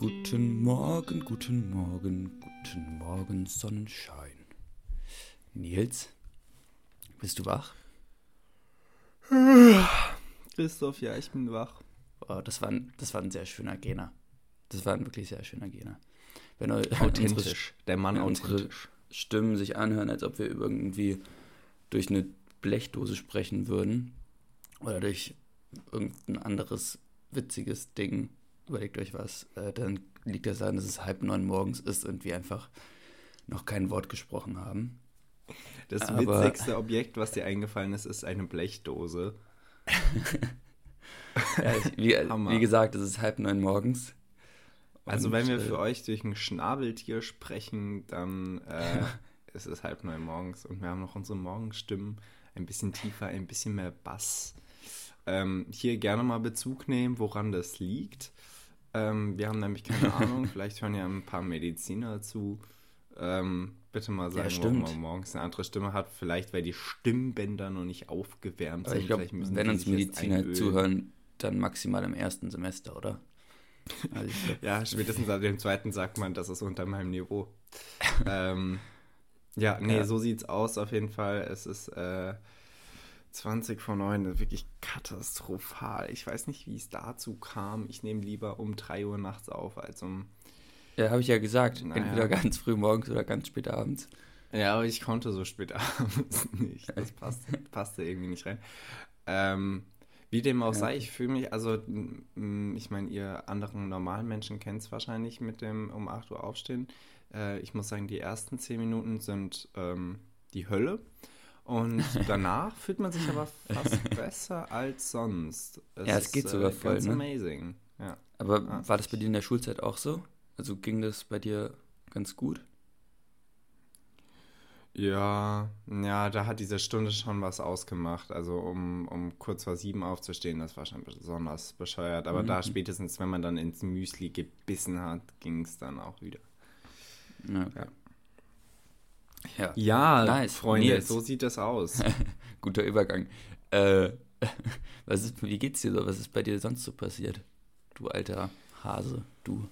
Guten Morgen, guten Morgen, guten Morgen, Sonnenschein. Nils, bist du wach? Christoph, ja, ich bin wach. Oh, das, war ein, das war ein sehr schöner Gena. Das war ein wirklich sehr schöner Gena. Wenn authentisch, der Mann wenn authentisch. Stimmen sich anhören, als ob wir irgendwie durch eine Blechdose sprechen würden oder durch irgendein anderes witziges Ding, überlegt euch was, äh, dann liegt das daran, dass es halb neun morgens ist und wir einfach noch kein Wort gesprochen haben. Das Aber, witzigste Objekt, was dir eingefallen ist, ist eine Blechdose. ja, ich, wie, wie, gesagt, es ist halb neun morgens. Also wenn wir äh, für euch durch ein Schnabeltier sprechen, dann äh, ist es halb neun morgens und wir haben noch unsere Morgenstimmen ein bisschen tiefer, ein bisschen mehr Bass. Ähm, hier gerne mal Bezug nehmen, woran das liegt. Ähm, wir haben nämlich keine Ahnung, vielleicht hören ja ein paar Mediziner zu. Ähm, bitte mal sagen, ja, warum man morgens eine andere Stimme hat. Vielleicht, weil die Stimmbänder noch nicht aufgewärmt Aber sind. Ich glaub, wenn uns Mediziner zuhören, dann maximal im ersten Semester, oder? Also glaub, ja, spätestens ab dem zweiten sagt man, das ist unter meinem Niveau. ähm, ja, nee, ja. so sieht's aus auf jeden Fall. Es ist äh, 20 vor 9, wirklich katastrophal. Ich weiß nicht, wie es dazu kam. Ich nehme lieber um 3 Uhr nachts auf, als um. Ja, habe ich ja gesagt. Naja. Entweder ganz früh morgens oder ganz spät abends. Ja, aber ich konnte so spät abends nicht. Das passte, passte irgendwie nicht rein. Ähm, wie dem auch ja. sei, ich fühle mich, also, ich meine, ihr anderen normalen Menschen kennt es wahrscheinlich mit dem um 8 Uhr aufstehen. Äh, ich muss sagen, die ersten 10 Minuten sind ähm, die Hölle. Und danach fühlt man sich aber fast besser als sonst. Es ja, es geht ist, sogar äh, voll. Ganz ne? amazing. Ja. Aber ja. war das bei dir in der Schulzeit auch so? Also ging das bei dir ganz gut? Ja, ja, da hat diese Stunde schon was ausgemacht. Also um, um kurz vor sieben aufzustehen, das war schon besonders bescheuert. Aber mhm. da spätestens, wenn man dann ins Müsli gebissen hat, ging es dann auch wieder. Okay. Ja. Ja, ja nice. Freunde, Nils. so sieht das aus. Guter Übergang. Äh, was ist, wie geht's dir so? Was ist bei dir sonst so passiert? Du alter Hase, du.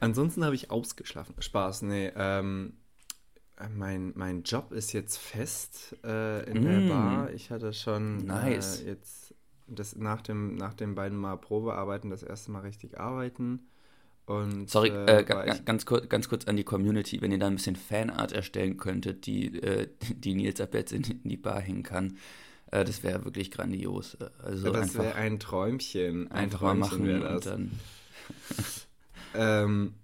Ansonsten habe ich ausgeschlafen. Spaß, nee. Ähm, mein, mein Job ist jetzt fest äh, in mm. der Bar. Ich hatte schon nice. äh, jetzt das, nach, dem, nach den beiden Mal Probearbeiten das erste Mal richtig arbeiten. Und, Sorry, äh, äh ganz, kurz, ganz kurz an die Community, wenn ihr da ein bisschen Fanart erstellen könntet, die, äh, die Nils ab jetzt in, in die Bar hängen kann. Äh, das wäre wirklich grandios. Also das wäre ein Träumchen. Ein einfach Träumchen mal machen das. und dann. ähm,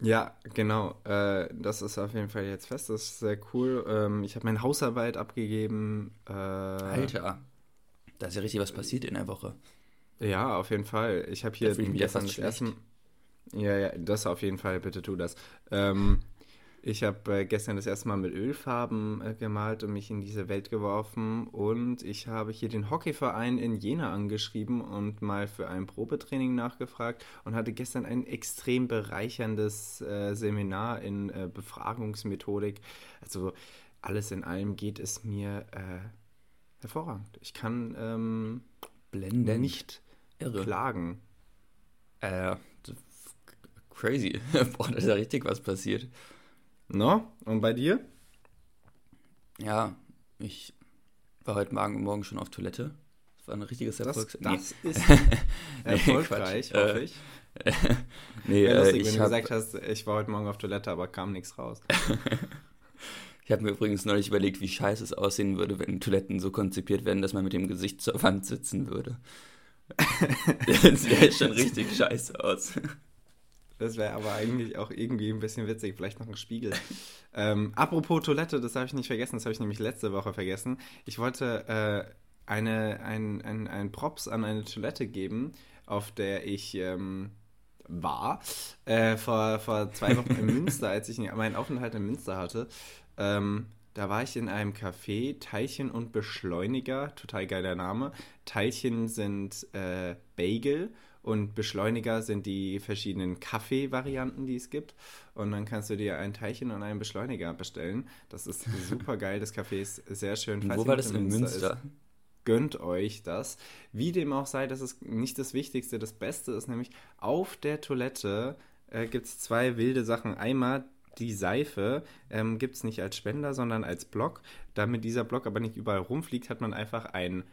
ja, genau. Äh, das ist auf jeden Fall jetzt fest. Das ist sehr cool. Ähm, ich habe meine Hausarbeit abgegeben. Äh, Alter, da ist ja richtig was passiert in der Woche. Ja, auf jeden Fall. Ich habe hier da ich gestern das erste ja, ja, das auf jeden Fall, bitte tu das. Ähm, ich habe äh, gestern das erste Mal mit Ölfarben äh, gemalt und mich in diese Welt geworfen. Und ich habe hier den Hockeyverein in Jena angeschrieben und mal für ein Probetraining nachgefragt und hatte gestern ein extrem bereicherndes äh, Seminar in äh, Befragungsmethodik. Also alles in allem geht es mir äh, hervorragend. Ich kann ähm, Blenden nicht Irre. klagen. Äh, Crazy. Boah, da ist ja richtig was passiert. No? Und bei dir? Ja, ich war heute Morgen schon auf Toilette. Das war ein richtiges Erfolg. Das, das nee. ist erfolgreich, nee, hoffe ich. nee, ja, lustig, äh, wenn du hab, gesagt hast, ich war heute Morgen auf Toilette, aber kam nichts raus. ich habe mir übrigens neulich überlegt, wie scheiße es aussehen würde, wenn Toiletten so konzipiert werden, dass man mit dem Gesicht zur Wand sitzen würde. das sähe schon richtig scheiße aus. Das wäre aber eigentlich auch irgendwie ein bisschen witzig. Vielleicht noch ein Spiegel. ähm, apropos Toilette, das habe ich nicht vergessen. Das habe ich nämlich letzte Woche vergessen. Ich wollte äh, eine, ein, ein, ein Props an eine Toilette geben, auf der ich ähm, war. Äh, vor, vor zwei Wochen in Münster, als ich meinen Aufenthalt in Münster hatte. Ähm, da war ich in einem Café, Teilchen und Beschleuniger, total geiler Name. Teilchen sind äh, Bagel und Beschleuniger sind die verschiedenen Kaffee-Varianten, die es gibt. Und dann kannst du dir ein Teilchen und einen Beschleuniger bestellen. Das ist super geil. Das Café ist sehr schön. Wo war das in Münster? Münster? gönnt euch das. Wie dem auch sei, das ist nicht das Wichtigste. Das Beste ist nämlich, auf der Toilette äh, gibt es zwei wilde Sachen. Einmal die Seife ähm, gibt es nicht als Spender, sondern als Block. Damit dieser Block aber nicht überall rumfliegt, hat man einfach ein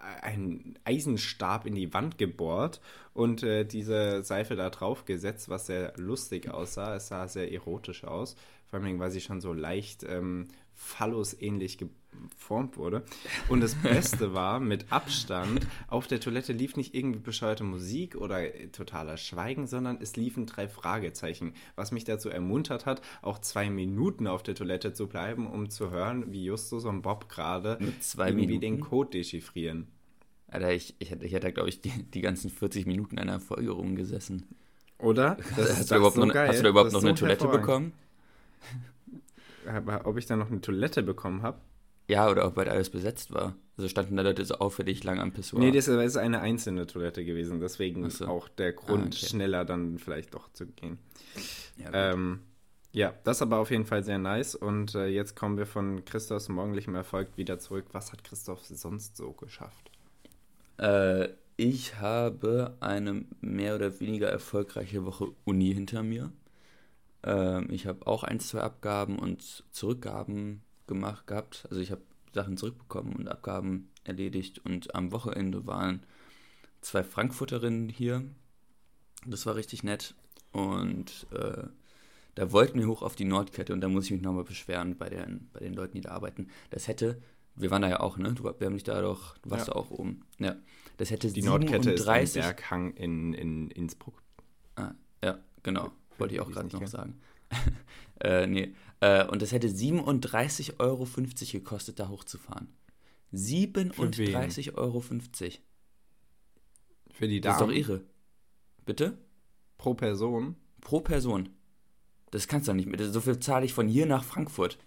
einen Eisenstab in die Wand gebohrt und äh, diese Seife da drauf gesetzt, was sehr lustig aussah. Es sah sehr erotisch aus, vor allem weil sie schon so leicht ähm, phallus-ähnlich geformt wurde. Und das Beste war, mit Abstand, auf der Toilette lief nicht irgendwie bescheuerte Musik oder äh, totaler Schweigen, sondern es liefen drei Fragezeichen, was mich dazu ermuntert hat, auch zwei Minuten auf der Toilette zu bleiben, um zu hören, wie Justus und Bob gerade irgendwie Minuten? den Code dechiffrieren. Alter, ich, ich hätte, ich hätte glaube ich, die, die ganzen 40 Minuten einer Folge rumgesessen. Oder? Das hast, du überhaupt so noch, hast du da überhaupt noch so eine Toilette bekommen? Ob ich da noch eine Toilette bekommen habe? Ja, oder ob bald alles besetzt war. Also standen da Leute so auffällig lang am Pissoir. Nee, das ist eine einzelne Toilette gewesen. Deswegen so. auch der Grund, ah, okay. schneller dann vielleicht doch zu gehen. Ja, ähm, ja, das aber auf jeden Fall sehr nice. Und äh, jetzt kommen wir von Christophs morgendlichem Erfolg wieder zurück. Was hat Christoph sonst so geschafft? Äh, ich habe eine mehr oder weniger erfolgreiche Woche Uni hinter mir. Ähm, ich habe auch ein, zwei Abgaben und Zurückgaben gemacht gehabt. Also ich habe Sachen zurückbekommen und Abgaben erledigt. Und am Wochenende waren zwei Frankfurterinnen hier. Das war richtig nett. Und äh, da wollten wir hoch auf die Nordkette und da muss ich mich nochmal beschweren bei den, bei den Leuten, die da arbeiten. Das hätte, wir waren da ja auch, ne? Du, wir haben dich da doch, du warst ja. da auch oben. Ja. Das hätte die 37, Nordkette ist ein Berghang in, in Innsbruck. Ah, ja, genau. Wollte ich auch gerade noch sagen. äh, nee. Äh, und es hätte 37,50 Euro gekostet, da hochzufahren. 37,50 Euro. Für die Damen? Das ist doch irre. Bitte? Pro Person? Pro Person. Das kannst du doch nicht mehr. So viel zahle ich von hier nach Frankfurt.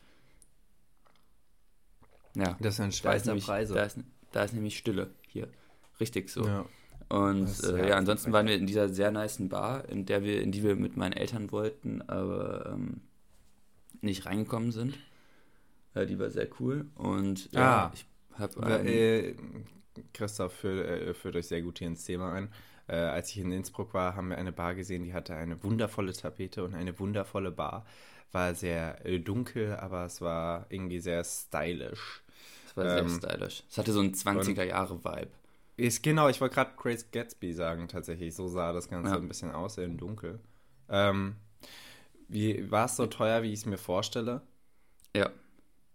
Ja. Das sind Schweizer da Preise. Da ist, da ist nämlich Stille hier. Richtig so. Ja. Und äh, ja, ansonsten waren wir in dieser sehr niceen Bar, in der wir, in die wir mit meinen Eltern wollten, aber ähm, nicht reingekommen sind. Äh, die war sehr cool. Und ja, ah, ich habe. Äh, Christoph führt, äh, führt euch sehr gut hier ins Thema ein. Äh, als ich in Innsbruck war, haben wir eine Bar gesehen, die hatte eine wundervolle Tapete und eine wundervolle Bar. War sehr äh, dunkel, aber es war irgendwie sehr stylisch. Es war ähm, sehr stylisch. Es hatte so einen 20er-Jahre-Vibe. Ist, genau, ich wollte gerade Grace Gatsby sagen, tatsächlich. So sah das Ganze ja. ein bisschen aus, im Dunkel. Ähm, wie, war es so teuer, wie ich es mir vorstelle? Ja.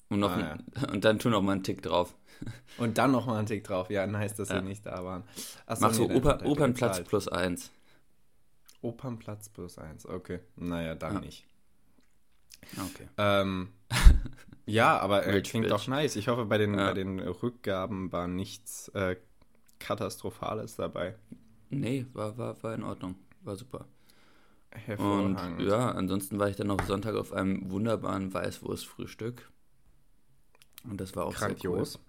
Und, noch ah, ja. und dann tu noch mal einen Tick drauf. Und dann noch mal einen Tick drauf. Ja, nice, dass ja. wir nicht da waren. Achso, Mach so nee, Oper, Opernplatz plus eins. Opernplatz plus eins, okay. Naja, dann ja. nicht. Okay. Ähm, ja, aber äh, klingt doch nice. Ich hoffe, bei den, bei den Rückgaben war nichts äh, Katastrophales dabei. Nee, war, war, war in Ordnung. War super. Und ja, ansonsten war ich dann noch Sonntag auf einem wunderbaren Weißwurstfrühstück. Und das war auch Grandios. sehr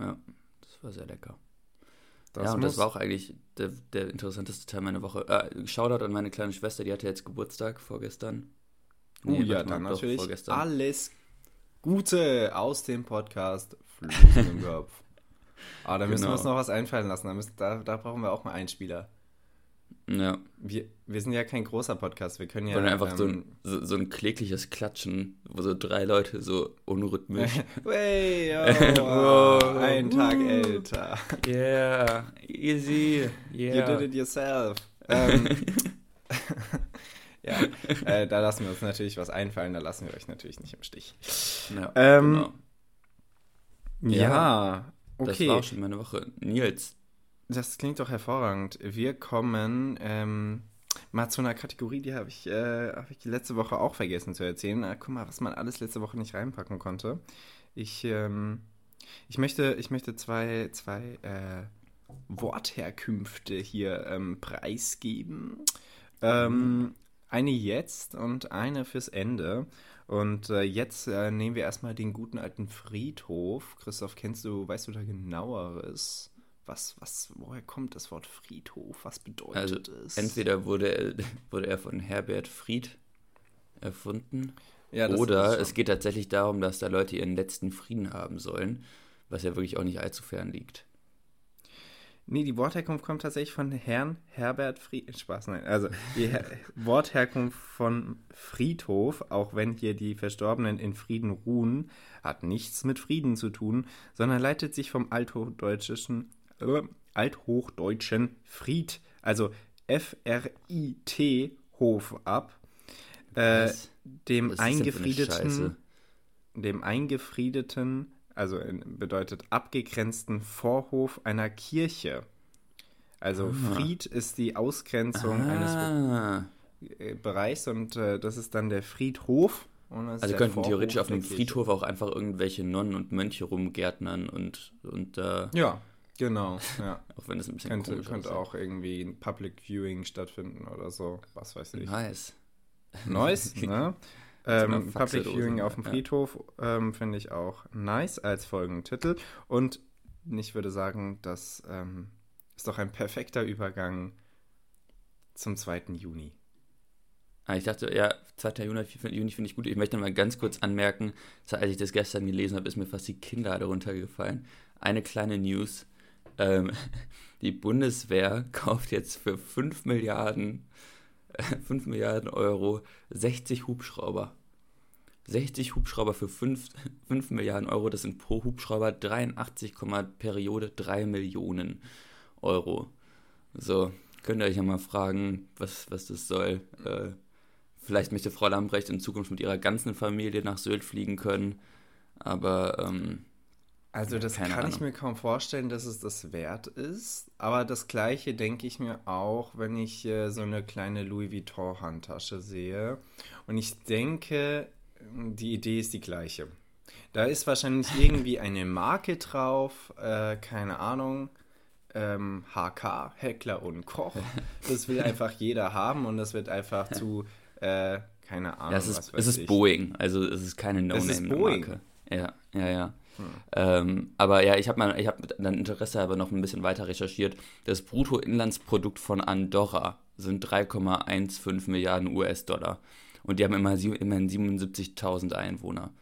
cool. Ja, das war sehr lecker. Das ja, und das war auch eigentlich der, der interessanteste Teil meiner Woche. Äh, Shoutout an meine kleine Schwester, die hatte jetzt Geburtstag vorgestern. Oh nee, ja, dann natürlich vorgestern. alles Gute aus dem Podcast Flüssen im Kopf. Aber ah, da müssen genau. wir uns noch was einfallen lassen. Da, müssen, da, da brauchen wir auch mal einen Spieler. Ja. Wir, wir sind ja kein großer Podcast. Wir können ja. Wollen einfach ähm, so, ein, so, so, ein klägliches Klatschen, wo so drei Leute so unrhythmisch. Wey, oh, oh, ein Tag uh, älter. Yeah, easy. Yeah. You did it yourself. ähm, ja, äh, da lassen wir uns natürlich was einfallen. Da lassen wir euch natürlich nicht im Stich. Ja, ähm, genau. ja, ja Okay. Das war auch schon meine Woche. Nils. Das klingt doch hervorragend. Wir kommen ähm, mal zu einer Kategorie, die habe ich, äh, hab ich letzte Woche auch vergessen zu erzählen. Na, guck mal, was man alles letzte Woche nicht reinpacken konnte. Ich, ähm, ich, möchte, ich möchte zwei, zwei äh, Wortherkünfte hier ähm, preisgeben. Ähm. Eine jetzt und eine fürs Ende. Und äh, jetzt äh, nehmen wir erstmal den guten alten Friedhof. Christoph, kennst du, weißt du da genaueres? Was, was, woher kommt das Wort Friedhof? Was bedeutet also, es? Entweder wurde er, wurde er von Herbert Fried erfunden, ja, oder es geht tatsächlich darum, dass da Leute ihren letzten Frieden haben sollen. was ja wirklich auch nicht allzu fern liegt. Nee, die Wortherkunft kommt tatsächlich von Herrn Herbert Fried. Spaß, nein. Also die Her Wortherkunft von Friedhof, auch wenn hier die Verstorbenen in Frieden ruhen, hat nichts mit Frieden zu tun, sondern leitet sich vom althochdeutschen, äh, althochdeutschen Fried, also F-R-I-T Hof ab, äh, dem eingefriedeten, dem eingefriedeten also bedeutet abgegrenzten Vorhof einer Kirche. Also ah. Fried ist die Ausgrenzung ah. eines äh, Bereichs und äh, das ist dann der Friedhof. also könnten Vorhof theoretisch auf einem Friedhof auch einfach irgendwelche Nonnen und Mönche rumgärtnern und, und äh, Ja, genau. Ja. auch wenn es ein bisschen könnte, könnte auch irgendwie ein Public Viewing stattfinden oder so, was weiß ich. Nice. Nice, ne? Ähm, Public Viewing auf dem Friedhof ja. ähm, finde ich auch nice als Folgentitel. Und ich würde sagen, das ähm, ist doch ein perfekter Übergang zum 2. Juni. Ah, ich dachte, ja, 2. Juni, Juni finde ich gut. Ich möchte mal ganz kurz anmerken, als ich das gestern gelesen habe, ist mir fast die Kinder darunter gefallen. Eine kleine News. Ähm, die Bundeswehr kauft jetzt für 5 Milliarden, äh, 5 Milliarden Euro 60 Hubschrauber. 60 Hubschrauber für 5, 5 Milliarden Euro, das sind pro Hubschrauber 83, Periode 3 Millionen Euro. So, könnt ihr euch ja mal fragen, was, was das soll. Äh, vielleicht möchte Frau Lambrecht in Zukunft mit ihrer ganzen Familie nach Sylt fliegen können, aber ähm, also das kann Ahnung. ich mir kaum vorstellen, dass es das wert ist. Aber das gleiche denke ich mir auch, wenn ich äh, so eine kleine Louis Vuitton Handtasche sehe. Und ich denke, die Idee ist die gleiche. Da ist wahrscheinlich irgendwie eine Marke drauf, äh, keine Ahnung, ähm, HK, Heckler und Koch. Das will einfach jeder haben und das wird einfach zu, äh, keine Ahnung, ja, es ist, Es ist. Boeing, also es ist keine No-Name-Marke. Ja, ja, ja. Hm. Ähm, aber ja, ich habe mal, ich habe dann Interesse aber noch ein bisschen weiter recherchiert. Das Bruttoinlandsprodukt von Andorra sind 3,15 Milliarden US-Dollar. Und die haben immer, immerhin 77.000 Einwohner.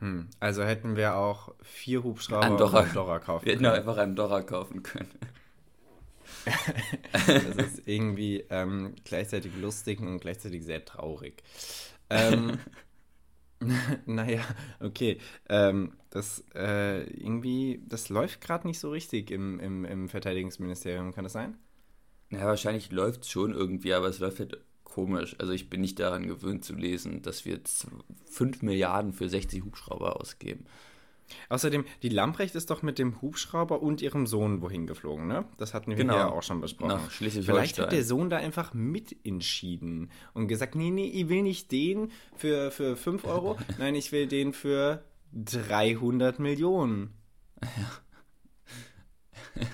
Hm. Also hätten wir auch vier Hubschrauber Andorra, Andorra kaufen können. Wir hätten einfach Andorra kaufen können. das ist irgendwie ähm, gleichzeitig lustig und gleichzeitig sehr traurig. Ähm, naja, okay. Ähm, das äh, irgendwie, das läuft gerade nicht so richtig im, im, im Verteidigungsministerium, kann das sein? Ja, wahrscheinlich läuft es schon irgendwie, aber es läuft halt komisch. Also ich bin nicht daran gewöhnt zu lesen, dass wir 5 Milliarden für 60 Hubschrauber ausgeben. Außerdem, die Lamprecht ist doch mit dem Hubschrauber und ihrem Sohn wohin geflogen, ne? Das hatten wir genau. ja auch schon besprochen. Nach Vielleicht hat der Sohn da einfach mitentschieden und gesagt, nee, nee, ich will nicht den für, für 5 Euro, nein, ich will den für 300 Millionen. Ja.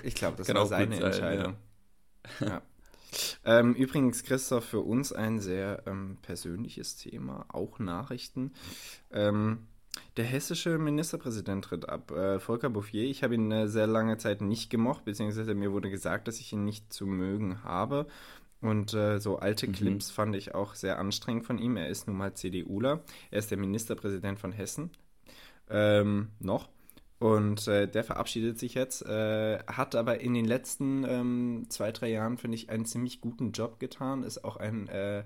Ich glaube, das Kann war seine sein, Entscheidung. Ja. ja. Ähm, übrigens, Christoph, für uns ein sehr ähm, persönliches Thema, auch Nachrichten. Ähm, der hessische Ministerpräsident tritt ab, äh, Volker Bouffier. Ich habe ihn eine sehr lange Zeit nicht gemocht, beziehungsweise mir wurde gesagt, dass ich ihn nicht zu mögen habe. Und äh, so alte mhm. Clips fand ich auch sehr anstrengend von ihm. Er ist nun mal CDUler. Er ist der Ministerpräsident von Hessen. Ähm, noch. Und äh, der verabschiedet sich jetzt, äh, hat aber in den letzten ähm, zwei, drei Jahren, finde ich, einen ziemlich guten Job getan, ist auch ein äh,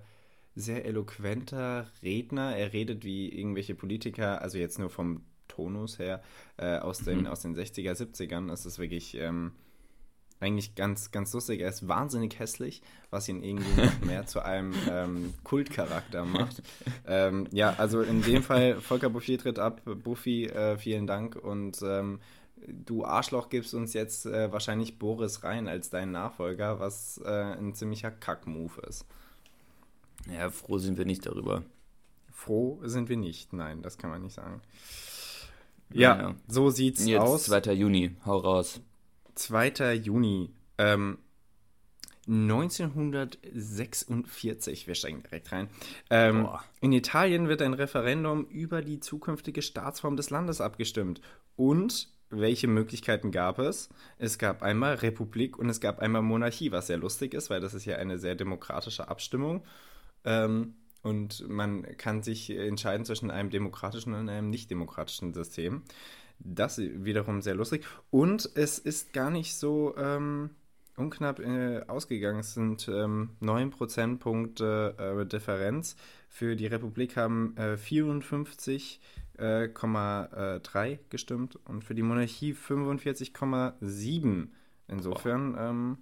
sehr eloquenter Redner. Er redet wie irgendwelche Politiker, also jetzt nur vom Tonus her, äh, aus, den, mhm. aus den 60er, 70ern. Das ist wirklich ähm, eigentlich ganz, ganz lustig. Er ist wahnsinnig hässlich, was ihn irgendwie noch mehr zu einem ähm, Kultcharakter macht. ähm, ja, also in dem Fall, Volker Bouffier tritt ab. Buffy, äh, vielen Dank. Und ähm, du Arschloch gibst uns jetzt äh, wahrscheinlich Boris rein als deinen Nachfolger, was äh, ein ziemlicher Kack-Move ist. Ja, froh sind wir nicht darüber. Froh sind wir nicht, nein, das kann man nicht sagen. Ja, ja. so sieht's Jetzt aus. 2. Juni, hau raus. 2. Juni. Ähm, 1946, wir steigen direkt rein. Ähm, in Italien wird ein Referendum über die zukünftige Staatsform des Landes abgestimmt. Und welche Möglichkeiten gab es? Es gab einmal Republik und es gab einmal Monarchie, was sehr lustig ist, weil das ist ja eine sehr demokratische Abstimmung. Ähm, und man kann sich entscheiden zwischen einem demokratischen und einem nicht demokratischen System. Das wiederum sehr lustig. Und es ist gar nicht so ähm, unknapp äh, ausgegangen. Es sind ähm, 9 Prozentpunkte äh, Differenz. Für die Republik haben äh, 54,3 äh, gestimmt und für die Monarchie 45,7. Insofern ähm,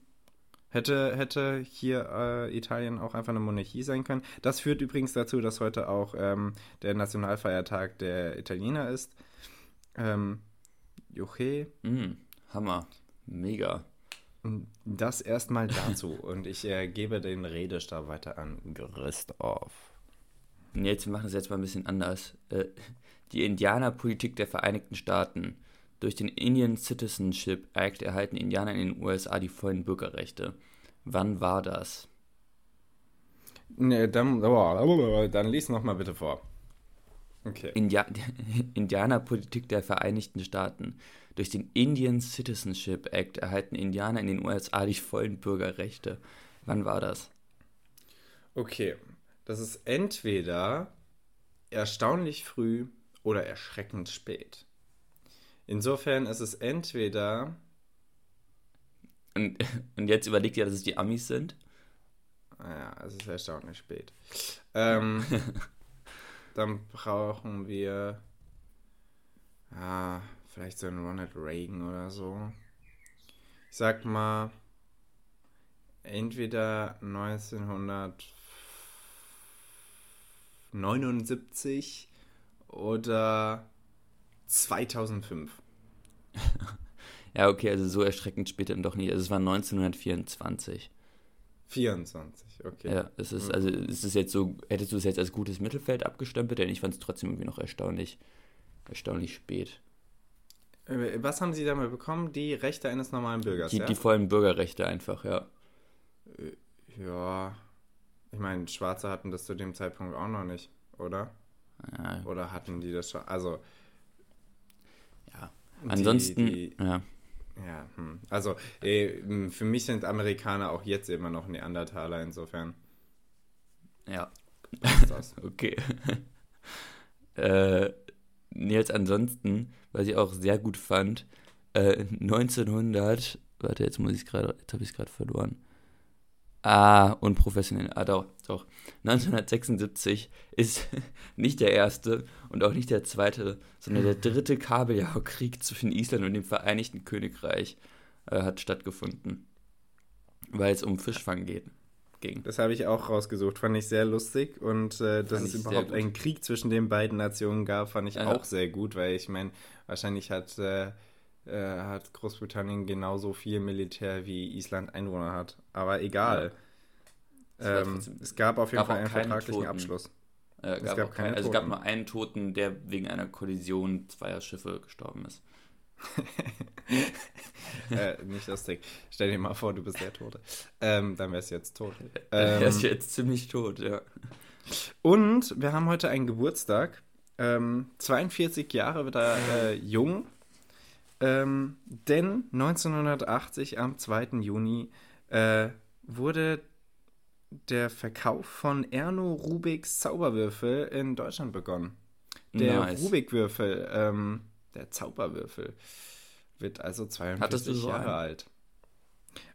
hätte, hätte hier äh, Italien auch einfach eine Monarchie sein können. Das führt übrigens dazu, dass heute auch ähm, der Nationalfeiertag der Italiener ist. Ähm, Joche. Mm, Hammer. Mega. Das erstmal dazu. und ich äh, gebe den Redestab weiter an Christoph. Und jetzt, wir machen das jetzt mal ein bisschen anders. Äh, die Indianerpolitik der Vereinigten Staaten. Durch den Indian Citizenship Act erhalten Indianer in den USA die vollen Bürgerrechte. Wann war das? Nee, dann, oh, dann lies noch mal bitte vor. Okay. India Indianerpolitik der Vereinigten Staaten. Durch den Indian Citizenship Act erhalten Indianer in den USA die vollen Bürgerrechte. Wann war das? Okay, das ist entweder erstaunlich früh oder erschreckend spät. Insofern ist es entweder. Und, und jetzt überlegt ihr, dass es die Amis sind? Ja, es ist erstaunlich spät. Ähm, dann brauchen wir. Ja, vielleicht so einen Ronald Reagan oder so. Ich sag mal. Entweder 1979 oder 2005. ja, okay, also so erschreckend spät dann doch nicht. Also es war 1924. 24, okay. Ja, es ist, also es ist jetzt so, hättest du es jetzt als gutes Mittelfeld abgestempelt, denn ich fand es trotzdem irgendwie noch erstaunlich, erstaunlich spät. Äh, was haben Sie damit bekommen? Die Rechte eines normalen Bürgers, die, ja? Die vollen Bürgerrechte einfach, ja. Äh, ja, ich meine, Schwarze hatten das zu dem Zeitpunkt auch noch nicht, oder? Ja. Oder hatten die das schon? Also, Ansonsten, die, die, ja. Ja, hm. also äh, für mich sind Amerikaner auch jetzt immer noch Neandertaler, insofern. Ja. ist das. okay. äh, jetzt ansonsten, was ich auch sehr gut fand, äh, 1900, warte, jetzt muss ich gerade, jetzt habe ich es gerade verloren. Ah, unprofessionell. Ah, doch, doch. 1976 ist nicht der erste und auch nicht der zweite, sondern der dritte Kabeljauerkrieg zwischen Island und dem Vereinigten Königreich äh, hat stattgefunden. Weil es um Fischfang geht. Ging. Das habe ich auch rausgesucht, fand ich sehr lustig. Und äh, dass es überhaupt einen Krieg zwischen den beiden Nationen gab, fand ich ja. auch sehr gut, weil ich meine, wahrscheinlich hat. Äh, äh, hat Großbritannien genauso viel Militär wie Island Einwohner hat. Aber egal. Ja. Ähm, es gab auf jeden gab Fall einen vertraglichen Toten. Abschluss. Äh, es gab, gab keine also es gab nur einen Toten, der wegen einer Kollision zweier Schiffe gestorben ist. äh, nicht lustig. Stell dir mal vor, du bist der Tote. Ähm, dann wärst du jetzt tot. Ähm, er ist jetzt ziemlich tot, ja. Und wir haben heute einen Geburtstag. Ähm, 42 Jahre wird er äh, jung. Ähm, denn 1980, am 2. Juni, äh, wurde der Verkauf von Erno Rubiks Zauberwürfel in Deutschland begonnen. Der nice. Rubik-Würfel, ähm, der Zauberwürfel, wird also 42 so Jahre einen? alt.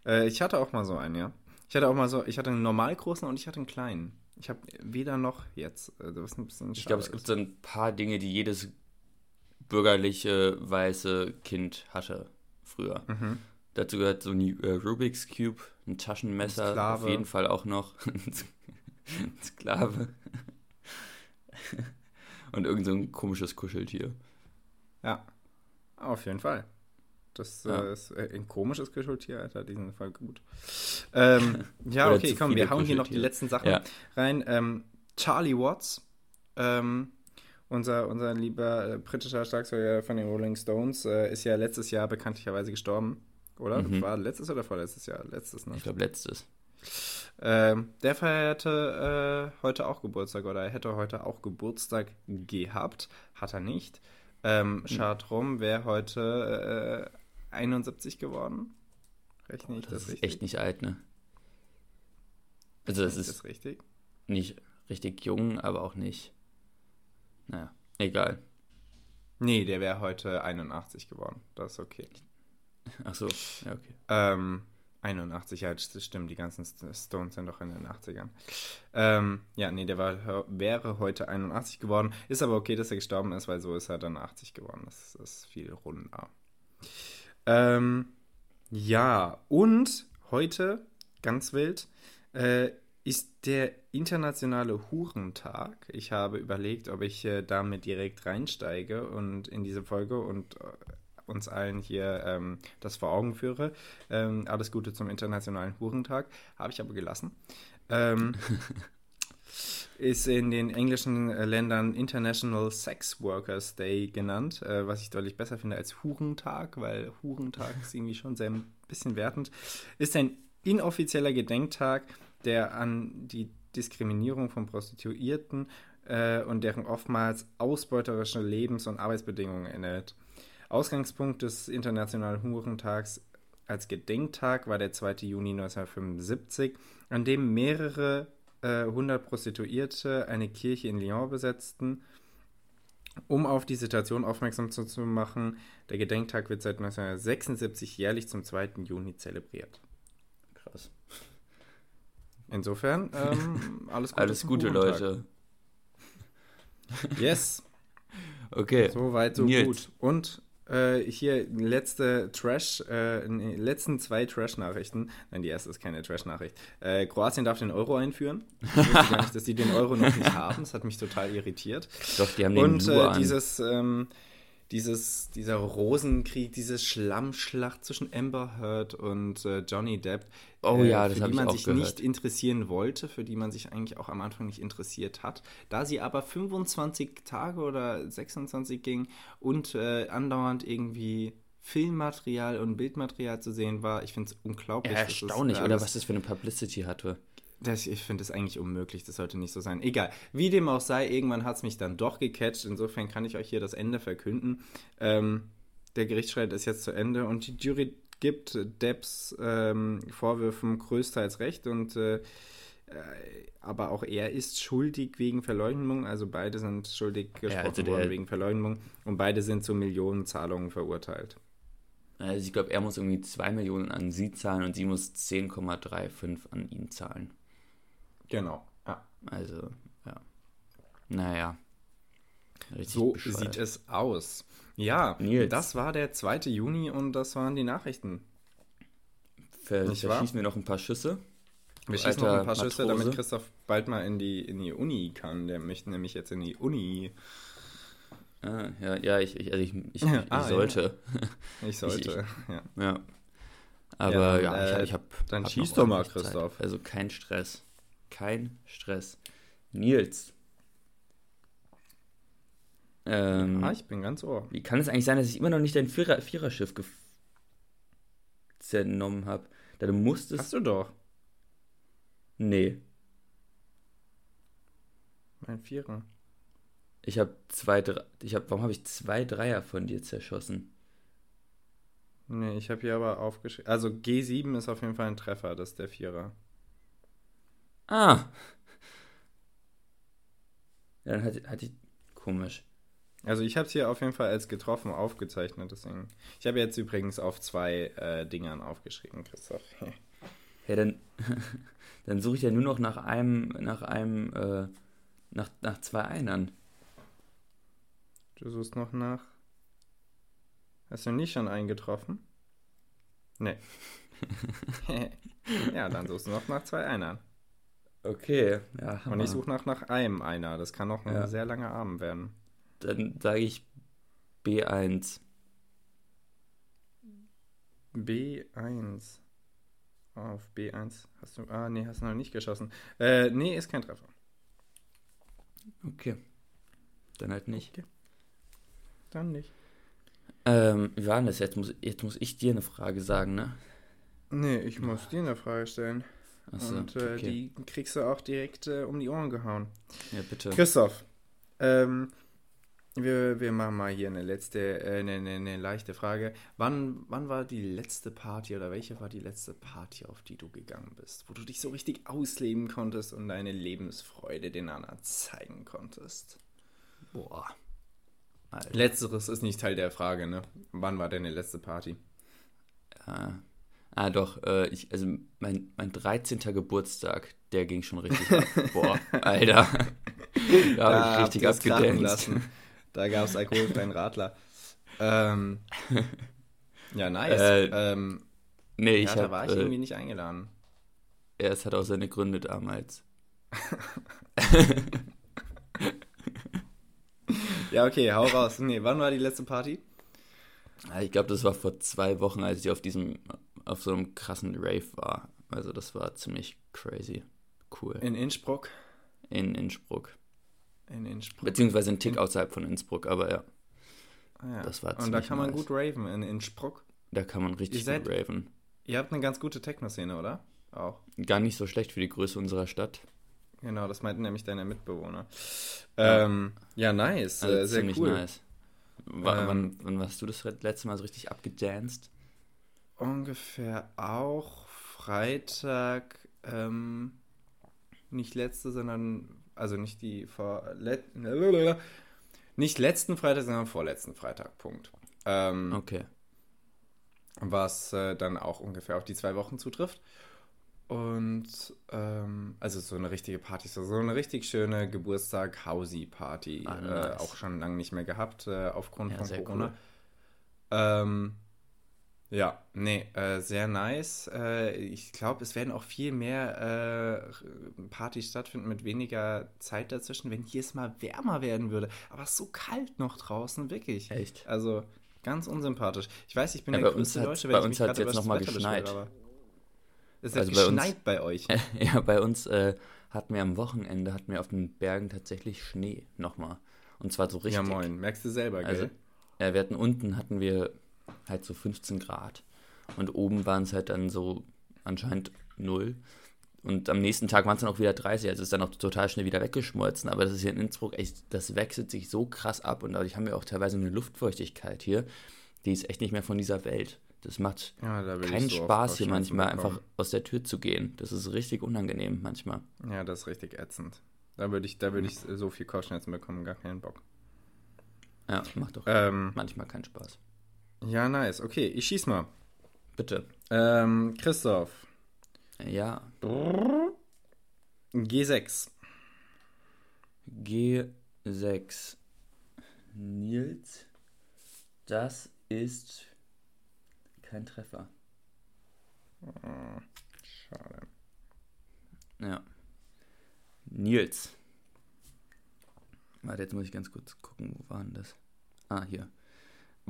Äh, ich hatte auch mal so einen, ja. Ich hatte auch mal so, ich hatte einen normal großen und ich hatte einen kleinen. Ich habe weder noch jetzt. Ein bisschen ich glaube, es gibt so ein paar Dinge, die jedes bürgerliche weiße Kind hatte früher. Mhm. Dazu gehört so ein äh, Rubik's Cube, ein Taschenmesser, ein auf jeden Fall auch noch ein Sklave. Und irgend so ein komisches Kuscheltier. Ja, auf jeden Fall. Das ja. äh, ist äh, ein komisches Kuscheltier, Alter, diesen Fall gut. Ähm, ja, okay, komm, wir hauen hier noch die letzten Sachen ja. rein. Ähm, Charlie Watts, ähm, unser, unser lieber äh, britischer Schlagzeuger von den Rolling Stones, äh, ist ja letztes Jahr bekanntlicherweise gestorben. Oder? Mhm. War letztes oder vorletztes Jahr? Letztes, ne? Ich glaube, letztes. Ähm, der feierte äh, heute auch Geburtstag oder er hätte heute auch Geburtstag gehabt. Hat er nicht. Ähm, Chartrum wäre heute äh, 71 geworden. Rechne ich das, das ist richtig? echt nicht alt, ne? Also, das ist, das richtig? nicht richtig jung, aber auch nicht. Naja, egal. Nee, der wäre heute 81 geworden. Das ist okay. Ach so, ja, okay. Ähm, 81, ja, das stimmt. Die ganzen Stones sind doch in den 80ern. Ähm, ja, nee, der war, wäre heute 81 geworden. Ist aber okay, dass er gestorben ist, weil so ist er dann 80 geworden. Das ist viel runder. Ähm, ja, und heute, ganz wild, äh, ist der internationale Hurentag. Ich habe überlegt, ob ich äh, damit direkt reinsteige und in diese Folge und äh, uns allen hier ähm, das vor Augen führe. Ähm, alles Gute zum internationalen Hurentag. Habe ich aber gelassen. Ähm, ist in den englischen äh, Ländern International Sex Workers Day genannt, äh, was ich deutlich besser finde als Hurentag, weil Hurentag ist irgendwie schon sehr ein bisschen wertend. Ist ein inoffizieller Gedenktag der an die Diskriminierung von Prostituierten äh, und deren oftmals ausbeuterische Lebens- und Arbeitsbedingungen erinnert. Ausgangspunkt des Internationalen Hurentags als Gedenktag war der 2. Juni 1975, an dem mehrere äh, hundert Prostituierte eine Kirche in Lyon besetzten. Um auf die Situation aufmerksam zu, zu machen, der Gedenktag wird seit 1976 jährlich zum 2. Juni zelebriert. Krass. Insofern, ähm, alles Gute. alles Gute, Leute. Yes. Okay. So weit, so Nils. gut. Und äh, hier letzte Trash, äh, letzten zwei Trash-Nachrichten. Nein, die erste ist keine Trash-Nachricht. Äh, Kroatien darf den Euro einführen. Ich wusste gar nicht, dass die den Euro noch nicht haben. Das hat mich total irritiert. Doch, die haben den Und äh, dieses, ähm, dieses, dieser Rosenkrieg, diese Schlammschlacht zwischen Amber Heard und äh, Johnny Depp, oh, ja, äh, das für die man sich gehört. nicht interessieren wollte, für die man sich eigentlich auch am Anfang nicht interessiert hat. Da sie aber 25 Tage oder 26 ging und äh, andauernd irgendwie Filmmaterial und Bildmaterial zu sehen war, ich finde es unglaublich. Ja, erstaunlich, oder was das für eine Publicity hatte. Das, ich finde es eigentlich unmöglich, das sollte nicht so sein. Egal, wie dem auch sei, irgendwann hat es mich dann doch gecatcht. Insofern kann ich euch hier das Ende verkünden. Ähm, der Gerichtsstreit ist jetzt zu Ende und die Jury gibt Debs ähm, Vorwürfen größtenteils recht und äh, äh, aber auch er ist schuldig wegen Verleugnung, also beide sind schuldig gesprochen ja, also worden wegen Verleugnung und beide sind zu Millionenzahlungen verurteilt. Also ich glaube, er muss irgendwie 2 Millionen an sie zahlen und sie muss 10,35 an ihn zahlen. Genau, ja. Also, ja. Naja. Richtig so bescheuert. sieht es aus. Ja, Nils. das war der 2. Juni und das waren die Nachrichten. Ver verschießen wir noch ein paar Schüsse. Wir schießen noch ein paar Matrose. Schüsse, damit Christoph bald mal in die, in die Uni kann. Der möchte nämlich jetzt in die Uni. Ah, ja, ja, ich, ich, also ich, ich, ich, ah, sollte. Ja. Ich sollte, ja. ja. Aber ja, ja ich, ich habe. Dann hab schieß doch mal, Christoph. Zeit. Also kein Stress. Kein Stress. Nils. Ähm, ah, ich bin ganz ohr. Wie kann es eigentlich sein, dass ich immer noch nicht dein Vierer Viererschiff zernommen habe? Da musstest. Hast du doch. Nee. Mein Vierer. Ich habe zwei, ich habe, warum habe ich zwei Dreier von dir zerschossen? Nee, ich habe hier aber aufgeschrieben. Also G7 ist auf jeden Fall ein Treffer, das ist der Vierer. Ah. Ja, dann hatte, hatte ich. Komisch. Also ich habe es hier auf jeden Fall als getroffen aufgezeichnet, deswegen. Ich habe jetzt übrigens auf zwei äh, Dingern aufgeschrieben, Christoph. ja, dann, dann suche ich ja nur noch nach einem, nach einem, äh, nach, nach zwei Einern. Du suchst noch nach. Hast du nicht schon eingetroffen? Nee. ja, dann suchst du noch nach zwei Einern. Okay, ja. Und ich suche nach, nach einem Einer. Das kann auch ein ja. sehr langer Abend werden. Dann sage ich B1. B1. Auf B1 hast du. Ah, nee, hast du noch nicht geschossen. Äh, nee, ist kein Treffer. Okay. Dann halt nicht. Okay. Dann nicht. Ähm, wie war denn das jetzt? Muss, jetzt muss ich dir eine Frage sagen, ne? Nee, ich muss dir eine Frage stellen. Achso, Und äh, okay. die kriegst du auch direkt äh, um die Ohren gehauen. Ja, bitte. Christoph, ähm, wir, wir machen mal hier eine letzte, äh, eine, eine, eine, leichte Frage. Wann, wann war die letzte Party oder welche war die letzte Party, auf die du gegangen bist, wo du dich so richtig ausleben konntest und deine Lebensfreude den anderen zeigen konntest? Boah. Alter. Letzteres ist nicht Teil der Frage, ne? Wann war deine letzte Party? Ah, ah doch, äh, ich, also mein, mein 13. Geburtstag, der ging schon richtig ab. Boah, Alter. Da habe ich richtig abgedanced. lassen. Da gab es alkoholfreien Radler. ähm, ja, nice. Äh, ähm, Nee, ich ja, da habe, war ich äh, irgendwie nicht eingeladen. ja, es hat auch seine Gründe damals. Ja, okay, hau raus. Nee, wann war die letzte Party? Ah, Ich glaube, das war vor zwei Wochen, als ich auf diesem, auf so einem krassen Rave war. Also das war ziemlich crazy. Cool. In Innsbruck. In Innsbruck. In Innsbruck. Beziehungsweise ein Tick außerhalb von Innsbruck, aber ja, Ah, ja. das war Und da ziemlich kann man nice. gut raven in Innsbruck. da kann man richtig seid- gut raven. Ihr habt eine ganz gute Techno-Szene, oder? Auch. Gar nicht so schlecht für die Größe unserer Stadt. Genau, das meinten nämlich deine Mitbewohner. Ja. Ähm, ja, nice. Also sehr ziemlich cool. nice. Wa- Ähm, wann, wann hast du das letzte Mal so richtig abgedanced? Ungefähr auch Freitag, ähm, nicht letzte, sondern, also nicht die vor, let, nicht letzten Freitag, sondern vorletzten Freitag, Punkt. Ähm, Okay. was äh, dann auch ungefähr auf die zwei Wochen zutrifft. Und ähm, also so eine richtige Party, so, so eine richtig schöne Geburtstag-Hausi-Party. Ah, äh, nice. auch schon lange nicht mehr gehabt, äh, aufgrund Ja, von Corona. cool. Ähm, ja, nee, äh, sehr nice. Äh, ich glaube, es werden auch viel mehr äh, Partys stattfinden mit weniger Zeit dazwischen, wenn hier es mal wärmer werden würde. Aber es ist so kalt noch draußen, wirklich. Echt? Also ganz unsympathisch. Ich weiß, ich bin Ja, der bei größte Deutsche, bei wenn ich uns mich gerade jetzt über das Wetter geschneit. aber Es Also hat bei uns- geschneit bei euch. Ja, bei uns äh, hatten wir am Wochenende, hatten wir auf den Bergen tatsächlich Schnee nochmal. Und zwar so richtig. Ja, moin. Merkst du selber, Also, gell? ja, wir hatten unten hatten wir halt so 15 Grad. Und oben waren es halt dann so anscheinend null. Und am nächsten Tag waren es dann auch wieder 30, also ist dann auch total schnell wieder weggeschmolzen. Aber das ist hier in Innsbruck echt, das wechselt sich so krass ab und dadurch haben wir auch teilweise eine Luftfeuchtigkeit hier, die ist echt nicht mehr von dieser Welt. Das macht Ja, da keinen so Spaß hier manchmal einfach aus der Tür zu gehen. Das ist richtig unangenehm manchmal. Ja, das ist richtig ätzend. Da würde ich, da würde ich so viel Kopfschmerzen bekommen, gar keinen Bock. Ja, macht doch Ähm, manchmal keinen Spaß. Ja, nice. Okay, ich schieß mal. Bitte. Ähm, Christoph. Ja, G6. G6. Nils, das ist kein Treffer. Schade. Ja. Nils. Warte, jetzt muss ich ganz kurz gucken, wo war denn das? Ah, hier.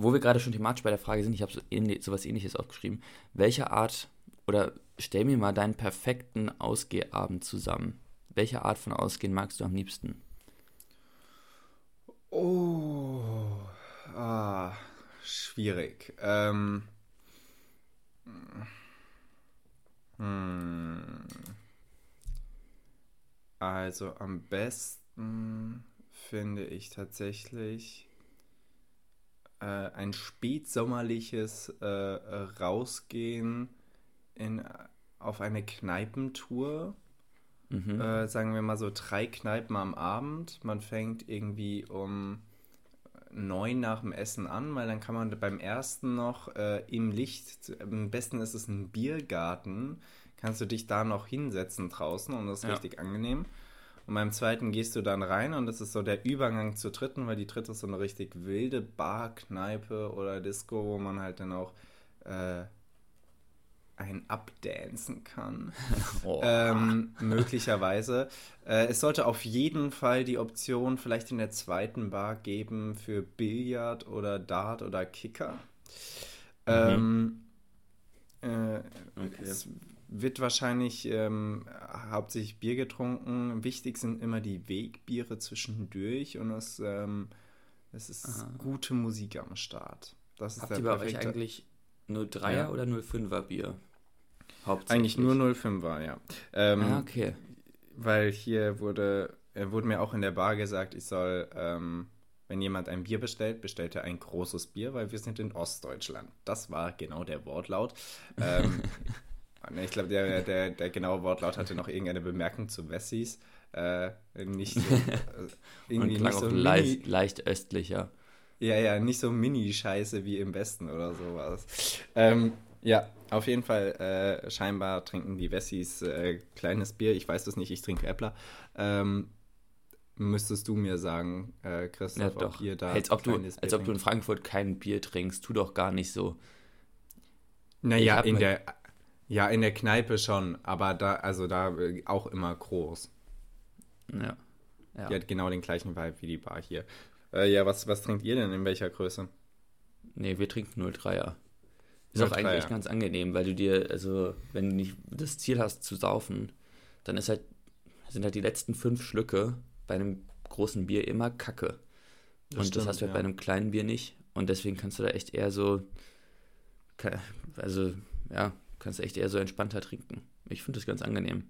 Wo wir gerade schon thematisch bei der Frage sind, ich habe so sowas ähnliches aufgeschrieben. Welche Art, oder stell mir mal deinen perfekten Ausgehabend zusammen. Welche Art von Ausgehen magst du am liebsten? Oh. Ah, schwierig. Ähm. Hm. Also am besten finde ich tatsächlich äh, ein spätsommerliches äh, Rausgehen in, auf eine Kneipentour. Mhm. Äh, sagen wir mal so drei Kneipen am Abend. Man fängt irgendwie um neun nach dem Essen an, weil dann kann man beim ersten noch äh, im Licht, am besten ist es ein Biergarten, kannst du dich da noch hinsetzen draußen und das ist Ja. richtig angenehm. Und beim zweiten gehst du dann rein und das ist so der Übergang zur dritten, weil die dritte ist so eine richtig wilde Bar, Kneipe oder Disco, wo man halt dann auch äh, ein abdancen kann. Oh. Ähm, möglicherweise. Äh, es sollte auf jeden Fall die Option vielleicht in der zweiten Bar geben für Billard oder Dart oder Kicker. Ähm, äh, Okay. Es wird wahrscheinlich ähm, hauptsächlich Bier getrunken. Wichtig sind immer die Wegbiere zwischendurch und es, ähm, es ist Aha. gute Musik am Start. Das ist Habt ihr bei euch eigentlich 03er Ja. oder 05er Bier? Hauptsächlich. Eigentlich nur 05er, ja. Ähm, Ah, okay. weil hier wurde, äh, wurde mir auch in der Bar gesagt, ich soll, ähm, wenn jemand ein Bier bestellt, bestellt er ein großes Bier, weil wir sind in Ostdeutschland. Das war genau der Wortlaut. Ähm, ich glaube, der, der, der genaue Wortlaut hatte noch irgendeine Bemerkung zu Wessis. Äh, nicht so, äh, Und irgendwie klang nicht so auch leicht, leicht östlicher. Ja, ja, nicht so Mini-Scheiße wie im Westen oder sowas. Ähm, ja, auf jeden Fall, äh, scheinbar trinken die Wessis äh, kleines Bier. Ich weiß das nicht, ich trinke Äppler. Ähm, müsstest du mir sagen, äh, Christoph, ja, doch. ihr da. Als ob, du, als ob du in Frankfurt kein Bier trinkst, tu doch gar nicht so. Naja, in der, ja, in der Kneipe schon, aber da, also da äh, auch immer groß. Ja. ja. Die hat genau den gleichen Vibe wie die Bar hier. Äh, ja, was, was trinkt ihr denn in welcher Größe? Nee, wir trinken 03er. Ist auch eigentlich ganz angenehm, weil du dir, also, wenn du nicht das Ziel hast zu saufen, dann ist halt, sind halt die letzten fünf Schlücke bei einem großen Bier immer Kacke. Das und stimmt, das hast du halt ja. bei einem kleinen Bier nicht. Und deswegen kannst du da echt eher so, also, ja, kannst echt eher so entspannter trinken. Ich finde das ganz angenehm.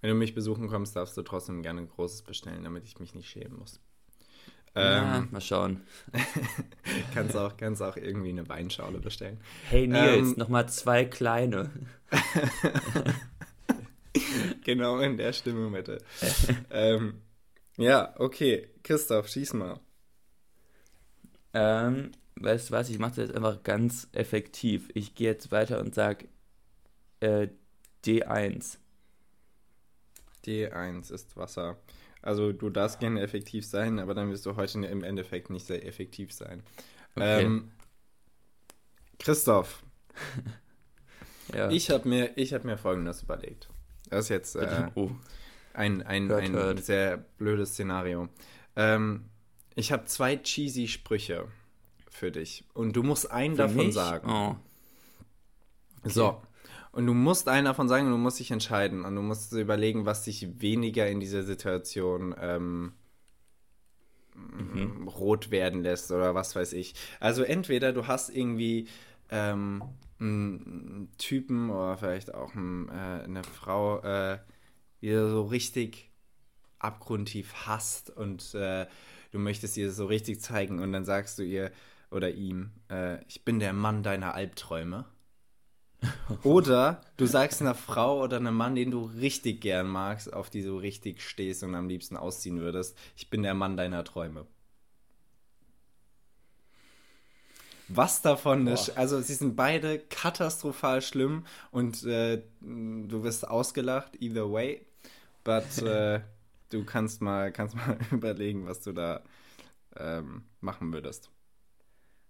Wenn du mich besuchen kommst, darfst du trotzdem gerne ein großes bestellen, damit ich mich nicht schämen muss. Ja, ähm, mal schauen. kannst, auch, kannst auch irgendwie eine Weinschale bestellen. Hey Nils, ähm, nochmal zwei kleine. genau in der Stimmung bitte. ähm, ja, okay. Christoph, schieß mal. Ähm, weißt du was, ich mache das jetzt einfach ganz effektiv. Ich gehe jetzt weiter und sage äh, D1. D1 ist Wasser. Also du darfst gerne effektiv sein, aber dann wirst du heute im Endeffekt nicht sehr effektiv sein. Okay. Ähm, Christoph. ja. Ich habe mir, hab mir Folgendes überlegt. Das ist jetzt äh, oh. ein, ein, hört, ein hört. sehr blödes Szenario. Ähm, ich habe zwei cheesy Sprüche für dich. Und du musst einen für davon mich? sagen. Oh. Okay. So. Und du musst einen davon sagen und du musst dich entscheiden. Und du musst überlegen, was dich weniger in dieser Situation ähm, mhm. rot werden lässt oder was weiß ich. Also entweder du hast irgendwie ähm, einen Typen oder vielleicht auch einen, äh, eine Frau, äh, die du so richtig abgrundtief hasst und äh, du möchtest ihr so richtig zeigen und dann sagst du ihr, oder ihm, äh, ich bin der Mann deiner Albträume. Oder du sagst einer Frau oder einem Mann, den du richtig gern magst, auf die du richtig stehst und am liebsten ausziehen würdest, ich bin der Mann deiner Träume. Was davon Boah. ist, also sie sind beide katastrophal schlimm und äh, du wirst ausgelacht, either way. But äh, du kannst mal, kannst mal überlegen, was du da ähm, machen würdest.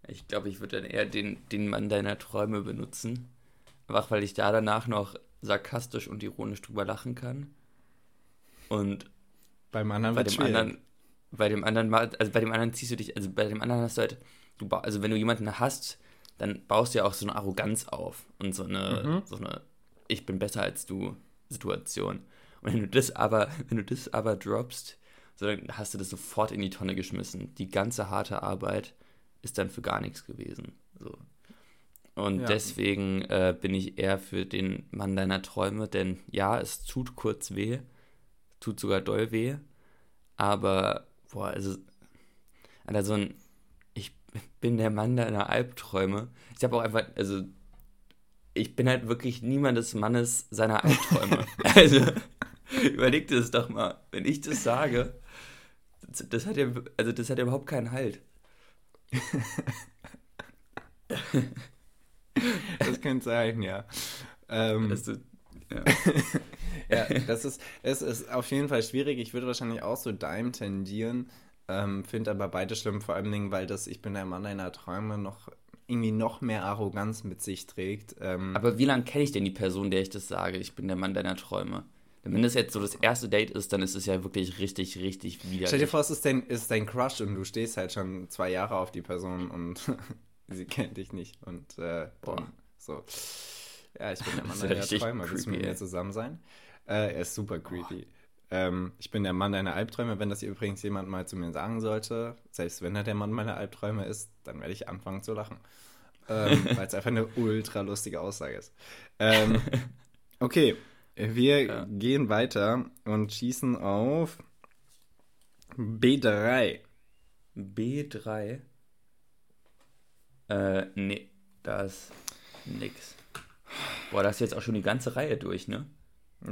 Ich glaube, ich würde dann eher den, den Mann deiner Träume benutzen. Einfach weil ich da danach noch sarkastisch und ironisch drüber lachen kann. Und beim anderen bei dem schwierig. anderen, bei dem anderen, also bei dem anderen ziehst du dich, also bei dem anderen hast du halt, du, also wenn du jemanden hast, dann baust du ja auch so eine Arroganz auf und so eine, mhm. so eine, ich bin besser als du Situation. Und wenn du das aber, wenn du das aber droppst, so dann hast du das sofort in die Tonne geschmissen. Die ganze harte Arbeit ist dann für gar nichts gewesen. So. Und ja. deswegen äh, bin ich eher für den Mann deiner Träume, denn ja, es tut kurz weh, tut sogar doll weh, aber, boah, also, also ein, ich bin der Mann deiner Albträume. Ich habe auch einfach, also, ich bin halt wirklich niemand des Mannes seiner Albträume. also, überleg dir das doch mal, wenn ich das sage, das, das hat ja, also das hat ja überhaupt keinen Halt. das könnte sein, ja. Ähm, ist, ja. ja, das ist, es ist auf jeden Fall schwierig. Ich würde wahrscheinlich auch so Dime tendieren. Ähm, Finde aber beide schlimm, vor allem, Dingen, weil das Ich bin der Mann deiner Träume noch irgendwie noch mehr Arroganz mit sich trägt. Ähm, aber wie lange kenne ich denn die Person, der ich das sage? Ich bin der Mann deiner Träume. Wenn das jetzt so das erste Date ist, dann ist es ja wirklich richtig, richtig widerlich. Stell dir vor, es ist dein, ist dein Crush und du stehst halt schon zwei Jahre auf die Person und sie kennt dich nicht. Und äh, boah, so. Ja, ich bin der Mann deiner Träume. Willst du mit mir zusammen sein? Äh, er ist super creepy. Ähm, ich bin der Mann deiner Albträume. Wenn das übrigens jemand mal zu mir sagen sollte, selbst wenn er der Mann meiner Albträume ist, dann werde ich anfangen zu lachen. Ähm, Weil es einfach eine ultra lustige Aussage ist. Ähm, okay, wir ja. gehen weiter und schießen auf B3. B3? Äh, nee, da ist nix. Boah, das ist jetzt auch schon die ganze Reihe durch, ne?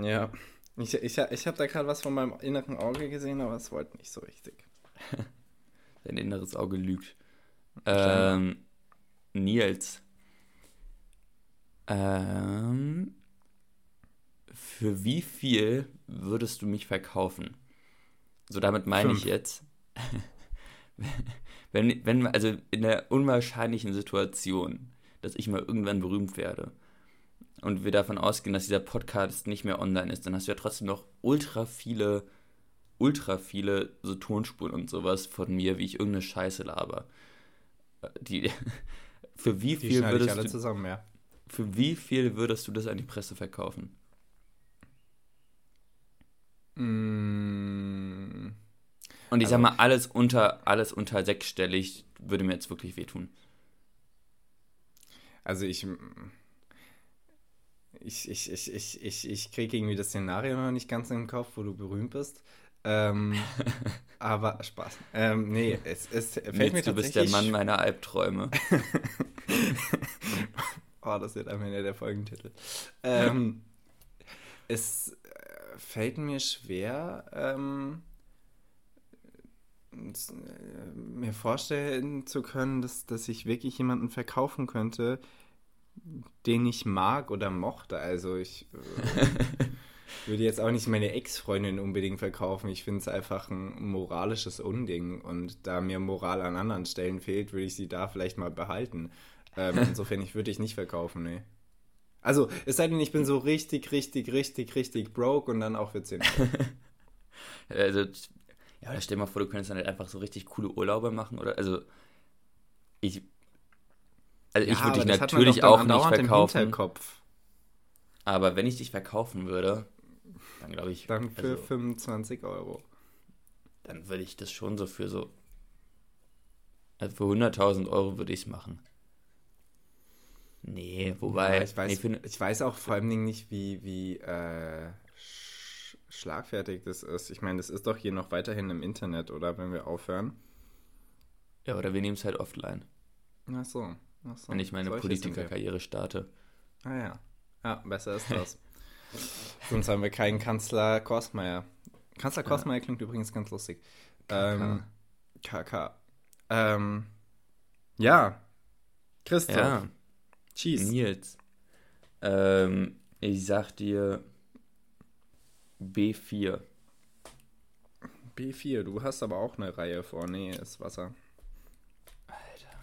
Ja. Ich, ich, ich habe da gerade was von meinem inneren Auge gesehen, aber es wollte nicht so richtig. Dein inneres Auge lügt. Ähm, Nils. Ähm, für wie viel würdest du mich verkaufen? So, damit meine ich jetzt, wenn, wenn, also in der unwahrscheinlichen Situation, dass ich mal irgendwann berühmt werde und wir davon ausgehen, dass dieser Podcast nicht mehr online ist, dann hast du ja trotzdem noch ultra viele, ultra viele so Tonspuren und sowas von mir, wie ich irgendeine Scheiße laber. Die, für wie viel würdest du, zusammen, ja. für wie viel würdest du das an die Presse verkaufen? Mm, Und ich Also- sag mal, alles unter, alles unter sechsstellig würde mir jetzt wirklich wehtun. Also ich. Ich, ich, ich, ich, ich, ich kriege irgendwie das Szenario noch nicht ganz im Kopf, wo du berühmt bist. Ähm, aber Spaß. Ähm, nee, es, es fällt Nils, mir du bist der tatsächlich Mann meiner Albträume. Oh, das wird am Ende der Folgentitel. Ähm, es fällt mir schwer, ähm, äh, mir vorstellen zu können, dass, dass ich wirklich jemanden verkaufen könnte, den ich mag oder mochte. Also ich äh, würde jetzt auch nicht meine Ex-Freundin unbedingt verkaufen. Ich finde es einfach ein moralisches Unding. Und da mir Moral an anderen Stellen fehlt, würde ich sie da vielleicht mal behalten. Ähm, insofern, ich würde ich nicht verkaufen, nee. Also, es sei denn, ich bin so richtig, richtig, richtig, richtig broke und dann auch für 10 Euro. Also, ja, stell dir mal vor, du könntest dann halt einfach so richtig coole Urlaube machen, oder? Also, ich. Also, ich Ja, würde dich natürlich auch nicht verkaufen. Aber wenn ich dich verkaufen würde, dann glaube ich. Dann für also, 25 Euro. dann würde ich das schon so für so. Also für 100.000 Euro würde ich es machen. Nee, wobei. Ja, ich, weiß, nee, für, ich weiß auch vor allem nicht, wie, wie äh, sch schlagfertig das ist. Ich meine, das ist doch hier noch weiterhin im Internet, oder? Wenn wir aufhören. ja, oder wir nehmen es halt offline, Ach so. Ach so. wenn ich meine. Politikerkarriere starte. Ah ja. Ja, besser ist das. Sonst haben wir keinen Kanzler Kostmeier. Kanzler Ja. Kostmeier klingt übrigens ganz lustig. Ähm, KK. Ähm, ja. Christoph. Ja, Cheese. Nils. Ähm, ich sag dir B4. B4, du hast aber auch eine Reihe vor. Nee, ist Wasser. Alter.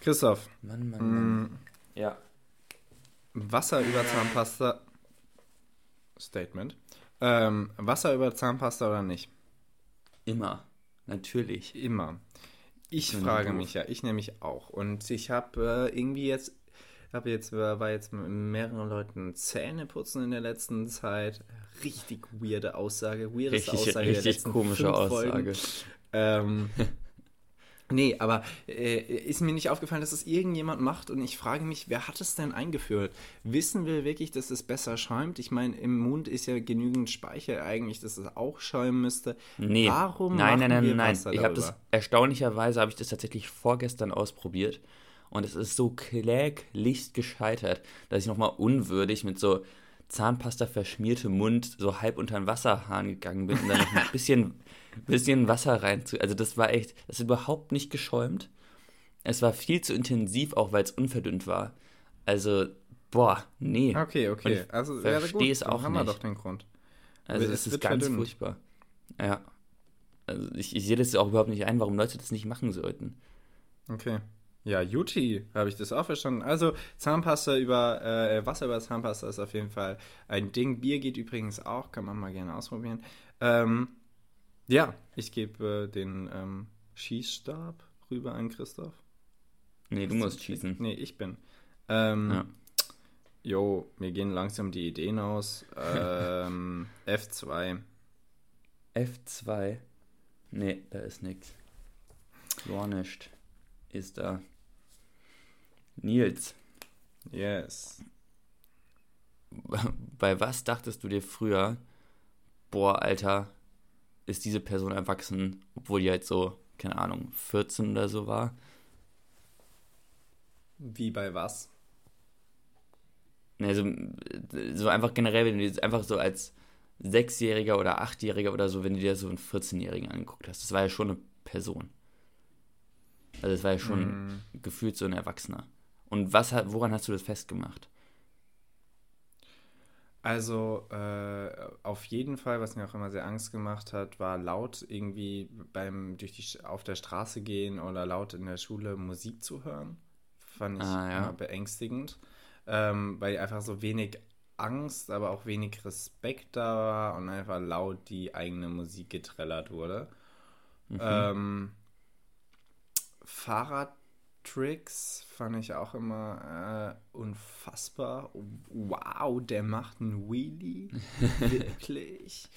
Christoph, Mann, Mann, Mann. mh, Ja. Wasser über Zahnpasta. Statement. Ähm, Wasser über Zahnpasta oder nicht? Immer. Natürlich. Immer. Ich frage mich ja, ich nämlich auch. Und ich habe äh, irgendwie jetzt, habe jetzt, war war jetzt mit mehreren Leuten Zähne putzen in der letzten Zeit. Richtig weirde Aussage, weirdeste Richtig, Aussage der richtig letzten komische fünf Aussage. Folgen. Ähm, nee, aber äh, ist mir nicht aufgefallen, dass es irgendjemand macht und ich frage mich, wer hat es denn eingeführt? Wissen wir wirklich, dass es besser schäumt? Ich meine, im Mund ist ja genügend Speichel eigentlich, dass es auch schäumen müsste. Nee. Warum nein, nein, nein, wir nein. Wasser Ich habe das erstaunlicherweise habe ich das tatsächlich vorgestern ausprobiert und es ist so kläglich gescheitert, dass ich nochmal unwürdig mit so Zahnpasta verschmiertem Mund so halb unter den Wasserhahn gegangen bin und dann noch ein bisschen, bisschen Wasser rein zu. Also das war echt, das ist überhaupt nicht geschäumt. Es war viel zu intensiv, auch weil es unverdünnt war. Also, boah, nee. Okay, okay. Und ich Also, verstehe es auch haben wir nicht. doch den Grund. Also Es ist ganz verdünnt. furchtbar. Ja. Also ich, ich sehe das auch überhaupt nicht ein, warum Leute das nicht machen sollten. Okay. Ja, Juti, habe ich das auch verstanden. Also Zahnpasta über äh, Wasser über Zahnpasta ist auf jeden Fall ein Ding. Bier geht übrigens auch, kann man mal gerne ausprobieren. Ähm, ja, ich gebe äh, den ähm, Schießstab rüber an Christoph. Nee, du musst schießen. Nee, ich bin. Ähm, Ja. Jo, mir gehen langsam die Ideen aus. Ähm, F2. F2. Nee, da ist nix. Gar nicht. Ist da. Nils, Yes. bei was dachtest du dir früher, boah, Alter, ist diese Person erwachsen, obwohl die halt so, keine Ahnung, 14 oder so war? Wie bei was? Nee, so, so einfach generell, wenn du dir einfach so als Sechsjähriger oder Achtjähriger oder so, wenn du dir so einen 14-Jährigen angeguckt hast. Das war ja schon eine Person. Also es war ja schon mm. gefühlt so ein Erwachsener. Und was woran hast du das festgemacht? Also äh, auf jeden Fall, was mir auch immer sehr Angst gemacht hat, war laut irgendwie beim durch die auf der Straße gehen oder laut in der Schule Musik zu hören. Fand ich ah, ja. beängstigend, ähm, weil einfach so wenig Angst, aber auch wenig Respekt da war und einfach laut die eigene Musik getrellert wurde. Mhm. Ähm, Fahrrad Tricks fand ich auch immer äh, unfassbar. Wow, der macht einen Wheelie. Wirklich.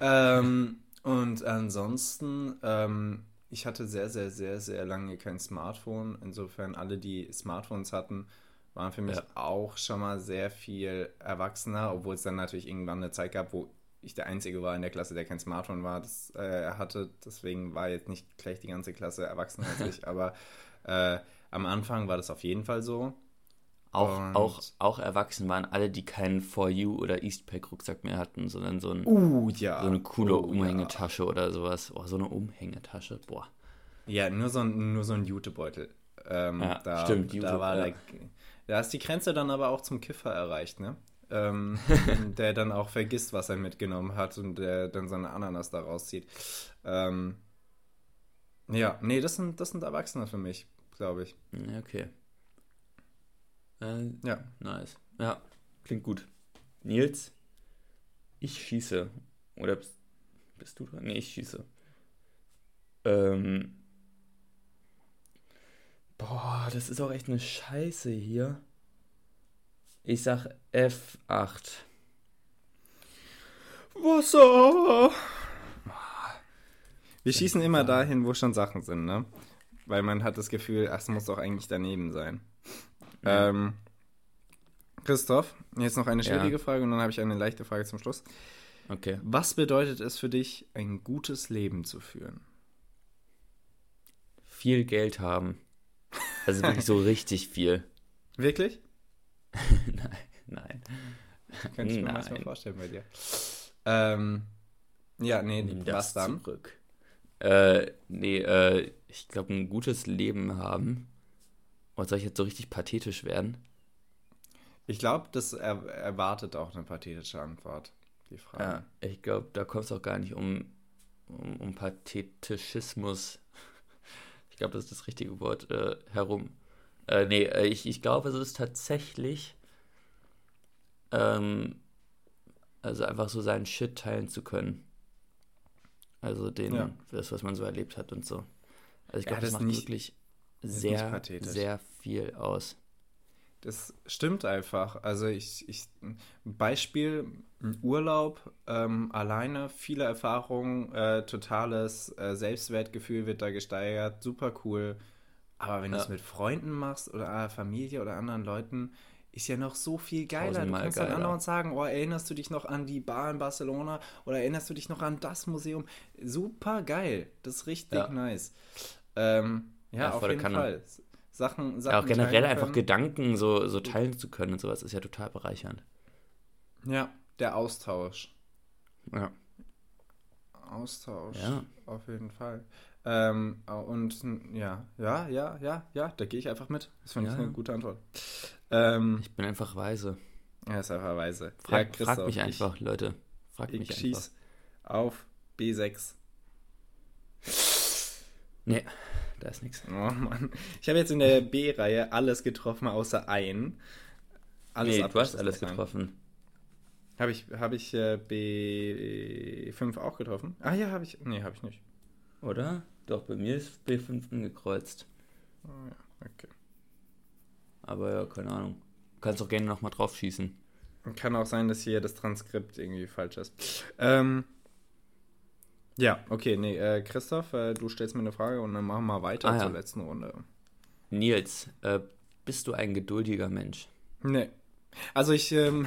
ähm, und ansonsten, ähm, ich hatte sehr, sehr, sehr, sehr lange kein Smartphone. Insofern, alle, die Smartphones hatten, waren für mich ja. auch schon mal sehr viel erwachsener, obwohl es dann natürlich irgendwann eine Zeit gab, wo ich der Einzige war in der Klasse, der kein Smartphone war, das äh, hatte. Deswegen war jetzt nicht gleich die ganze Klasse erwachsen als ich, aber äh, am Anfang war das auf jeden Fall so. Auch, auch, auch erwachsen waren alle, die keinen For You oder Eastpack-Rucksack mehr hatten, sondern so, ein, uh, ja. so eine coole uh, Umhängetasche ja. oder sowas. Oh, so eine Umhängetasche, boah. Ja, nur so ein, nur so ein Jutebeutel. Ähm, ja, da, stimmt, Jute, da war ja. der, da ist die Grenze dann aber auch zum Kiffer erreicht, ne? Ähm, der dann auch vergisst, was er mitgenommen hat und der dann seine Ananas da rauszieht. Ähm, ja, nee, das sind, das sind Erwachsene für mich glaube ich. Okay. Äh, ja. Nice. Ja, klingt gut. Nils, ich schieße. Oder bist, bist du dran? Nee, ich schieße. Ähm. Boah, das ist auch echt eine Scheiße hier. Ich sag F8. Wasser! Wir schießen immer dahin, wo schon Sachen sind, ne? Weil man hat das Gefühl, ach, es muss doch eigentlich daneben sein. Ja. Ähm, Christoph, jetzt noch eine schwierige ja. Frage und dann habe ich eine leichte Frage zum Schluss. Okay. Was bedeutet es für dich, ein gutes Leben zu führen? Viel Geld haben. Also wirklich so richtig viel. Wirklich? nein, nein. Könnte ich mir nein. manchmal vorstellen bei dir. Ähm, ja, nee, Nimm was dann? Zurück. Äh, nee, äh, ich glaube, ein gutes Leben haben. Und soll ich jetzt so richtig pathetisch werden? Ich glaube, das er erwartet auch eine pathetische Antwort, die Frage. Ja, ich glaube, da kommt es auch gar nicht um, um, um Pathetischismus. Ich glaube, das ist das richtige Wort äh, herum. Äh, nee, äh, ich, ich glaube, es ist tatsächlich, ähm, also einfach so seinen Shit teilen zu können. Also den, ja. das, was man so erlebt hat und so. Also ich glaube, ja, das, das, macht nicht, wirklich sehr, sehr viel aus. Das stimmt einfach. Also ich, ich Beispiel, Urlaub, ähm, alleine, viele Erfahrungen, äh, totales äh, Selbstwertgefühl wird da gesteigert, super cool. Aber wenn ja. du es mit Freunden machst oder Familie oder anderen Leuten, ist ja noch so viel geiler. Du kannst geiler. dann anderen sagen, oh, erinnerst du dich noch an die Bar in Barcelona oder erinnerst du dich noch an das Museum? Super geil. Das ist richtig ja. nice. Ähm, ja, ja, auf jeden. Fall. Sachen, Sachen ja, auch generell einfach Gedanken so, so teilen zu können und sowas ist ja total bereichernd. Ja, der Austausch. Ja. Austausch. Ja. Auf jeden Fall. Ähm, und ja, ja, ja, ja, ja, da gehe ich einfach mit. Das finde ich ja. eine gute Antwort. Ähm, ich bin einfach weise. Er ist einfach weise. Frag, ja, frag mich einfach, Leute. Frag ich mich schieß auf B6. Nee, da ist nichts. Oh Mann. Ich habe jetzt in der B-Reihe alles getroffen, außer ein. Alles nee, du hast alles getroffen. Habe ich, hab ich äh, B5 auch getroffen? Ah ja, habe ich. Nee, habe ich nicht. Oder? Doch, bei mir ist B5 angekreuzt. Oh, ja, okay. Aber ja, keine Ahnung. Du kannst auch gerne nochmal drauf schießen. Kann auch sein, dass hier das Transkript irgendwie falsch ist. Ähm, ja, okay, nee, äh, Christoph, äh, du stellst mir eine Frage und dann machen wir weiter ah, zur ja. letzten Runde. Nils, äh, bist du ein geduldiger Mensch? Nee. Also ich ähm,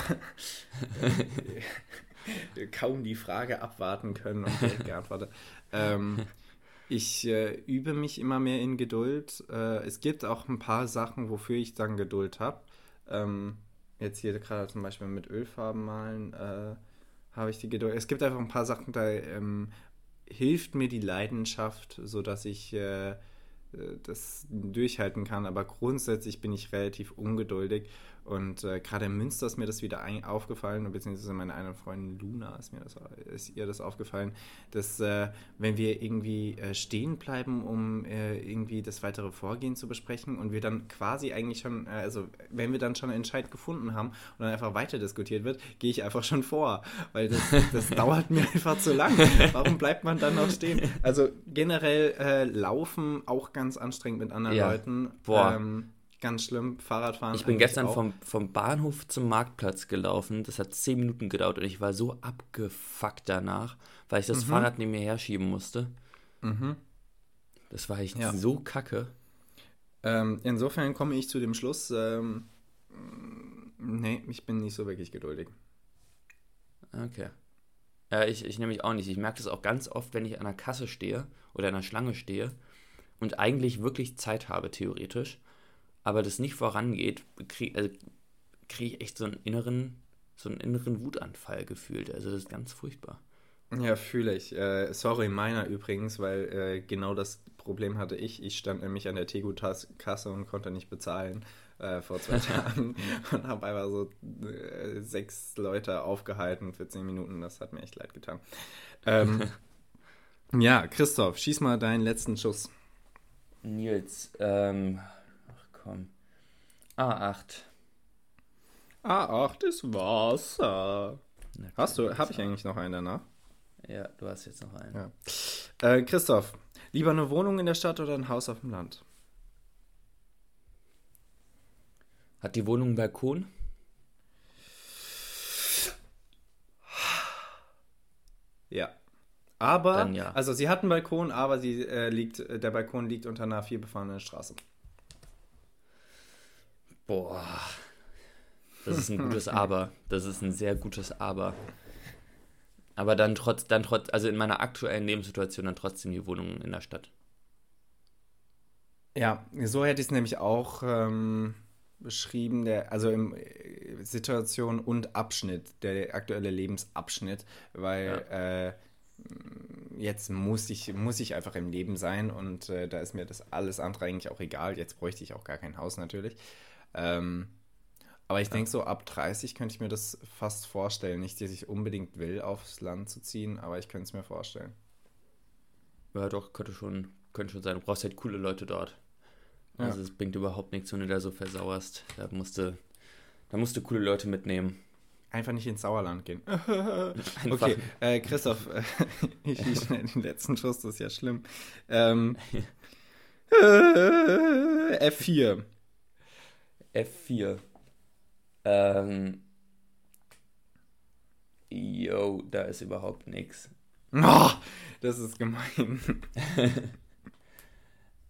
kaum die Frage abwarten können und geantwortet. ähm, ich äh, übe mich immer mehr in Geduld. Äh, es gibt auch ein paar Sachen, wofür ich dann Geduld habe. Ähm, jetzt hier gerade zum Beispiel mit Ölfarben malen äh, habe ich die Geduld. Es gibt einfach ein paar Sachen, da ähm, hilft mir die Leidenschaft, sodass ich äh, das durchhalten kann. Aber grundsätzlich bin ich relativ ungeduldig und äh, gerade in Münster ist mir das wieder ein, aufgefallen, beziehungsweise meine eine Freundin Luna ist mir das, ist ihr das aufgefallen, dass äh, wenn wir irgendwie äh, stehen bleiben, um äh, irgendwie das weitere Vorgehen zu besprechen und wir dann quasi eigentlich schon, äh, also wenn wir dann schon einen Entscheid gefunden haben und dann einfach weiter diskutiert wird, gehe ich einfach schon vor, weil das, das dauert mir einfach zu lang. Warum bleibt man dann noch stehen? Also generell äh, laufen auch ganz anstrengend mit anderen ja. Leuten. Boah. Ähm, Ganz schlimm, Fahrradfahren. Ich bin gestern vom, vom Bahnhof zum Marktplatz gelaufen. Das hat zehn Minuten gedauert und ich war so abgefuckt danach, weil ich das mhm. Fahrrad neben mir herschieben musste. Mhm. Das war echt ja. so kacke. Ähm, insofern komme ich zu dem Schluss, ähm, nee, ich bin nicht so wirklich geduldig. Okay. Ja, ich, ich nämlich auch nicht. Ich merke das auch ganz oft, wenn ich an der Kasse stehe oder an der Schlange stehe und eigentlich wirklich Zeit habe, theoretisch aber das nicht vorangeht, kriege also krieg ich echt so einen inneren, so einen inneren Wutanfall gefühlt. Also das ist ganz furchtbar. Ja, fühle ich. Äh, sorry, meiner übrigens, weil äh, genau das Problem hatte ich. Ich stand nämlich an der Tegu-Kasse und konnte nicht bezahlen äh, vor zwei Tagen und habe einfach so äh, sechs Leute aufgehalten für zehn Minuten. Das hat mir echt leid getan. Ähm, ja, Christoph, schieß mal deinen letzten Schuss. Nils, ähm, komm. A8. A8 ist Wasser. Hast du, habe ich eigentlich noch einen danach? Ja, du hast jetzt noch einen. Ja. Äh, Christoph, lieber eine Wohnung in der Stadt oder ein Haus auf dem Land? Hat die Wohnung einen Balkon? Ja. Aber, ja. also sie hat einen Balkon, aber sie äh, liegt, der Balkon liegt unter einer vielbefahrenen Straße. Boah. Das ist ein gutes Aber. Das ist ein sehr gutes Aber. Aber dann trotz, dann trotz, also in meiner aktuellen Lebenssituation dann trotzdem die Wohnung in der Stadt. Ja, so hätte ich es nämlich auch ähm, beschrieben, der, also im äh, Situation und Abschnitt, der aktuelle Lebensabschnitt, weil ja. äh, jetzt muss ich, muss ich einfach im Leben sein und äh, da ist mir das alles andere eigentlich auch egal. Jetzt bräuchte ich auch gar kein Haus natürlich. Ähm, aber ich ja. denke, so ab 30 könnte ich mir das fast vorstellen. Nicht, dass ich unbedingt will, aufs Land zu ziehen, aber ich könnte es mir vorstellen. Ja, doch, könnte schon, könnte schon sein. Du brauchst halt coole Leute dort. Also es bringt überhaupt nichts, wenn du da so versauerst. Da musst du, da musst du coole Leute mitnehmen. Einfach nicht ins Sauerland gehen. okay, äh, Christoph, äh, ich schieße schnell den letzten Schuss, das ist ja schlimm. Ähm, äh, F4. F4. Ähm. Yo, da ist überhaupt nichts. Oh, das ist gemein.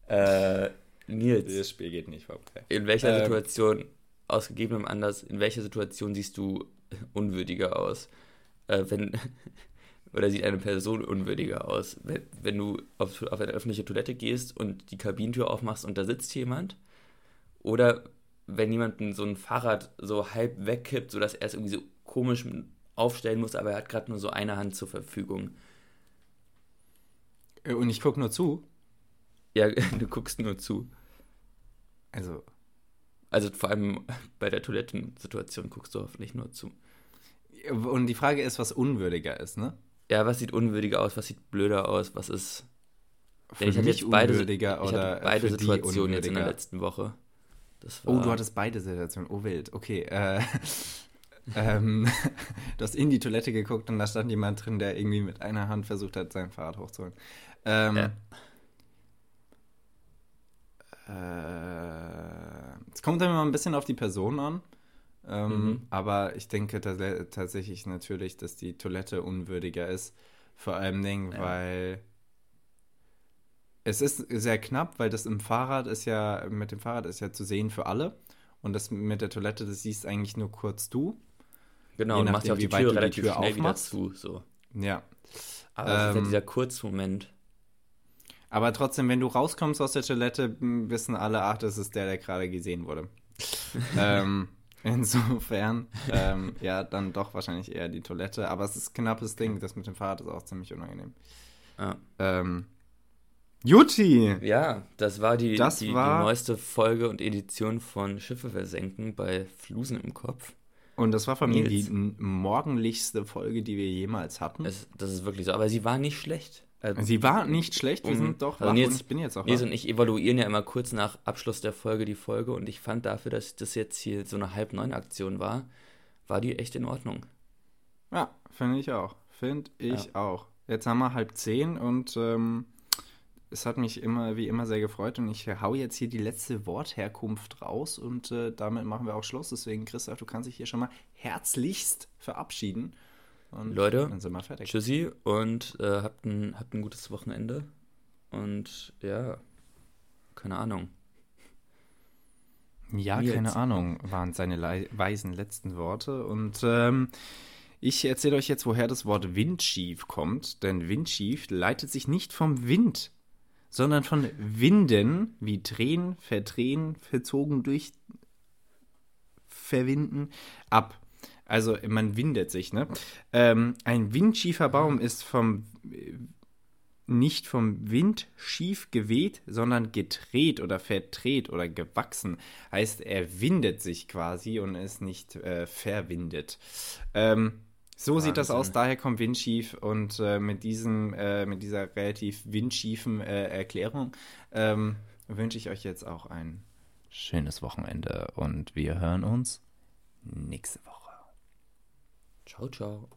äh, Nils. Das Spiel geht nicht vorbei. In welcher ähm, Situation, aus gegebenem Anlass, in welcher Situation siehst du unwürdiger aus? Äh, wenn, oder sieht eine Person unwürdiger aus? Wenn, wenn du auf, auf eine öffentliche Toilette gehst und die Kabinentür aufmachst und da sitzt jemand? Oder wenn jemand so ein Fahrrad so halb wegkippt, sodass er es irgendwie so komisch aufstellen muss, aber er hat gerade nur so eine Hand zur Verfügung. Äh, und ich gucke nur zu? Ja, du guckst nur zu. Also. Also vor allem bei der Toilettensituation guckst du hoffentlich nur zu. Und die Frage ist, was unwürdiger ist, ne? Ja, was sieht unwürdiger aus, was sieht blöder aus, was ist. Für ich hatte jetzt beide, ich hatte beide Situationen jetzt in der letzten Woche oh, du hattest beide Situationen. Oh, wild. Okay. Äh, ähm, du hast in die Toilette geguckt und da stand jemand drin, der irgendwie mit einer Hand versucht hat, sein Fahrrad hochzuholen. Ähm, ja. äh, es kommt dann immer ein bisschen auf die Person an. Ähm, mhm. Aber ich denke tatsächlich natürlich, dass die Toilette unwürdiger ist. Vor allem Dingen, ja. weil es ist sehr knapp, weil das im Fahrrad ist ja, mit dem Fahrrad ist ja zu sehen für alle. Und das mit der Toilette, das siehst eigentlich nur kurz du. Genau, und machst ja auch die Tür relativ die Tür schnell aufmachst. wieder zu. So. Ja. Aber ähm, ist ja ähm, dieser Kurzmoment. Aber trotzdem, wenn du rauskommst aus der Toilette, wissen alle, ach, das ist der, der gerade gesehen wurde. ähm, insofern, ähm, ja, dann doch wahrscheinlich eher die Toilette. Aber es ist ein knappes Ding, das mit dem Fahrrad ist auch ziemlich unangenehm. Ja. Ähm, Jutti! Ja, das war, die, Das die, war- die neueste Folge und Edition von Schiffe versenken bei Flusen im Kopf. Und das war von mir die morgendlichste Folge, die wir jemals hatten. Es, das ist wirklich so. Aber sie war nicht schlecht. Also, Sie war nicht schlecht, wir um- sind doch also Nils- ich bin jetzt auch Nils wach. und ich evaluieren ja immer kurz nach Abschluss der Folge die Folge und ich fand dafür, dass das jetzt hier so eine halb neun Aktion war, war die echt in Ordnung. Ja, finde ich auch. Finde ich Ja. auch. Jetzt haben wir halb zehn und ähm, es hat mich immer wie immer sehr gefreut und ich hau jetzt hier die letzte Wortherkunft raus und äh, damit machen wir auch Schluss. Deswegen, Christoph, du kannst dich hier schon mal herzlichst verabschieden. Und Leute, dann sind wir fertig. Tschüssi und äh, habt, ein, habt ein gutes Wochenende. Und ja, keine Ahnung. Ja, Nils. keine Ahnung, waren seine weisen letzten Worte. Und ähm, ich erzähle euch jetzt, woher das Wort Windschief kommt. Denn Windschief leitet sich nicht vom Wind, sondern von Winden, wie drehen, verdrehen, verzogen durch verwinden, ab. Also man windet sich, ne? Ähm, ein windschiefer Baum ist vom nicht vom Wind schief geweht, sondern gedreht oder verdreht oder gewachsen. Heißt, er windet sich quasi und ist nicht äh, verwindet. Ähm, so sieht das Wahnsinn. aus, daher kommt windschief und äh, mit, diesem, äh, mit dieser relativ windschiefen äh, Erklärung ähm, wünsche ich euch jetzt auch ein schönes Wochenende und wir hören uns nächste Woche. Ciao, ciao.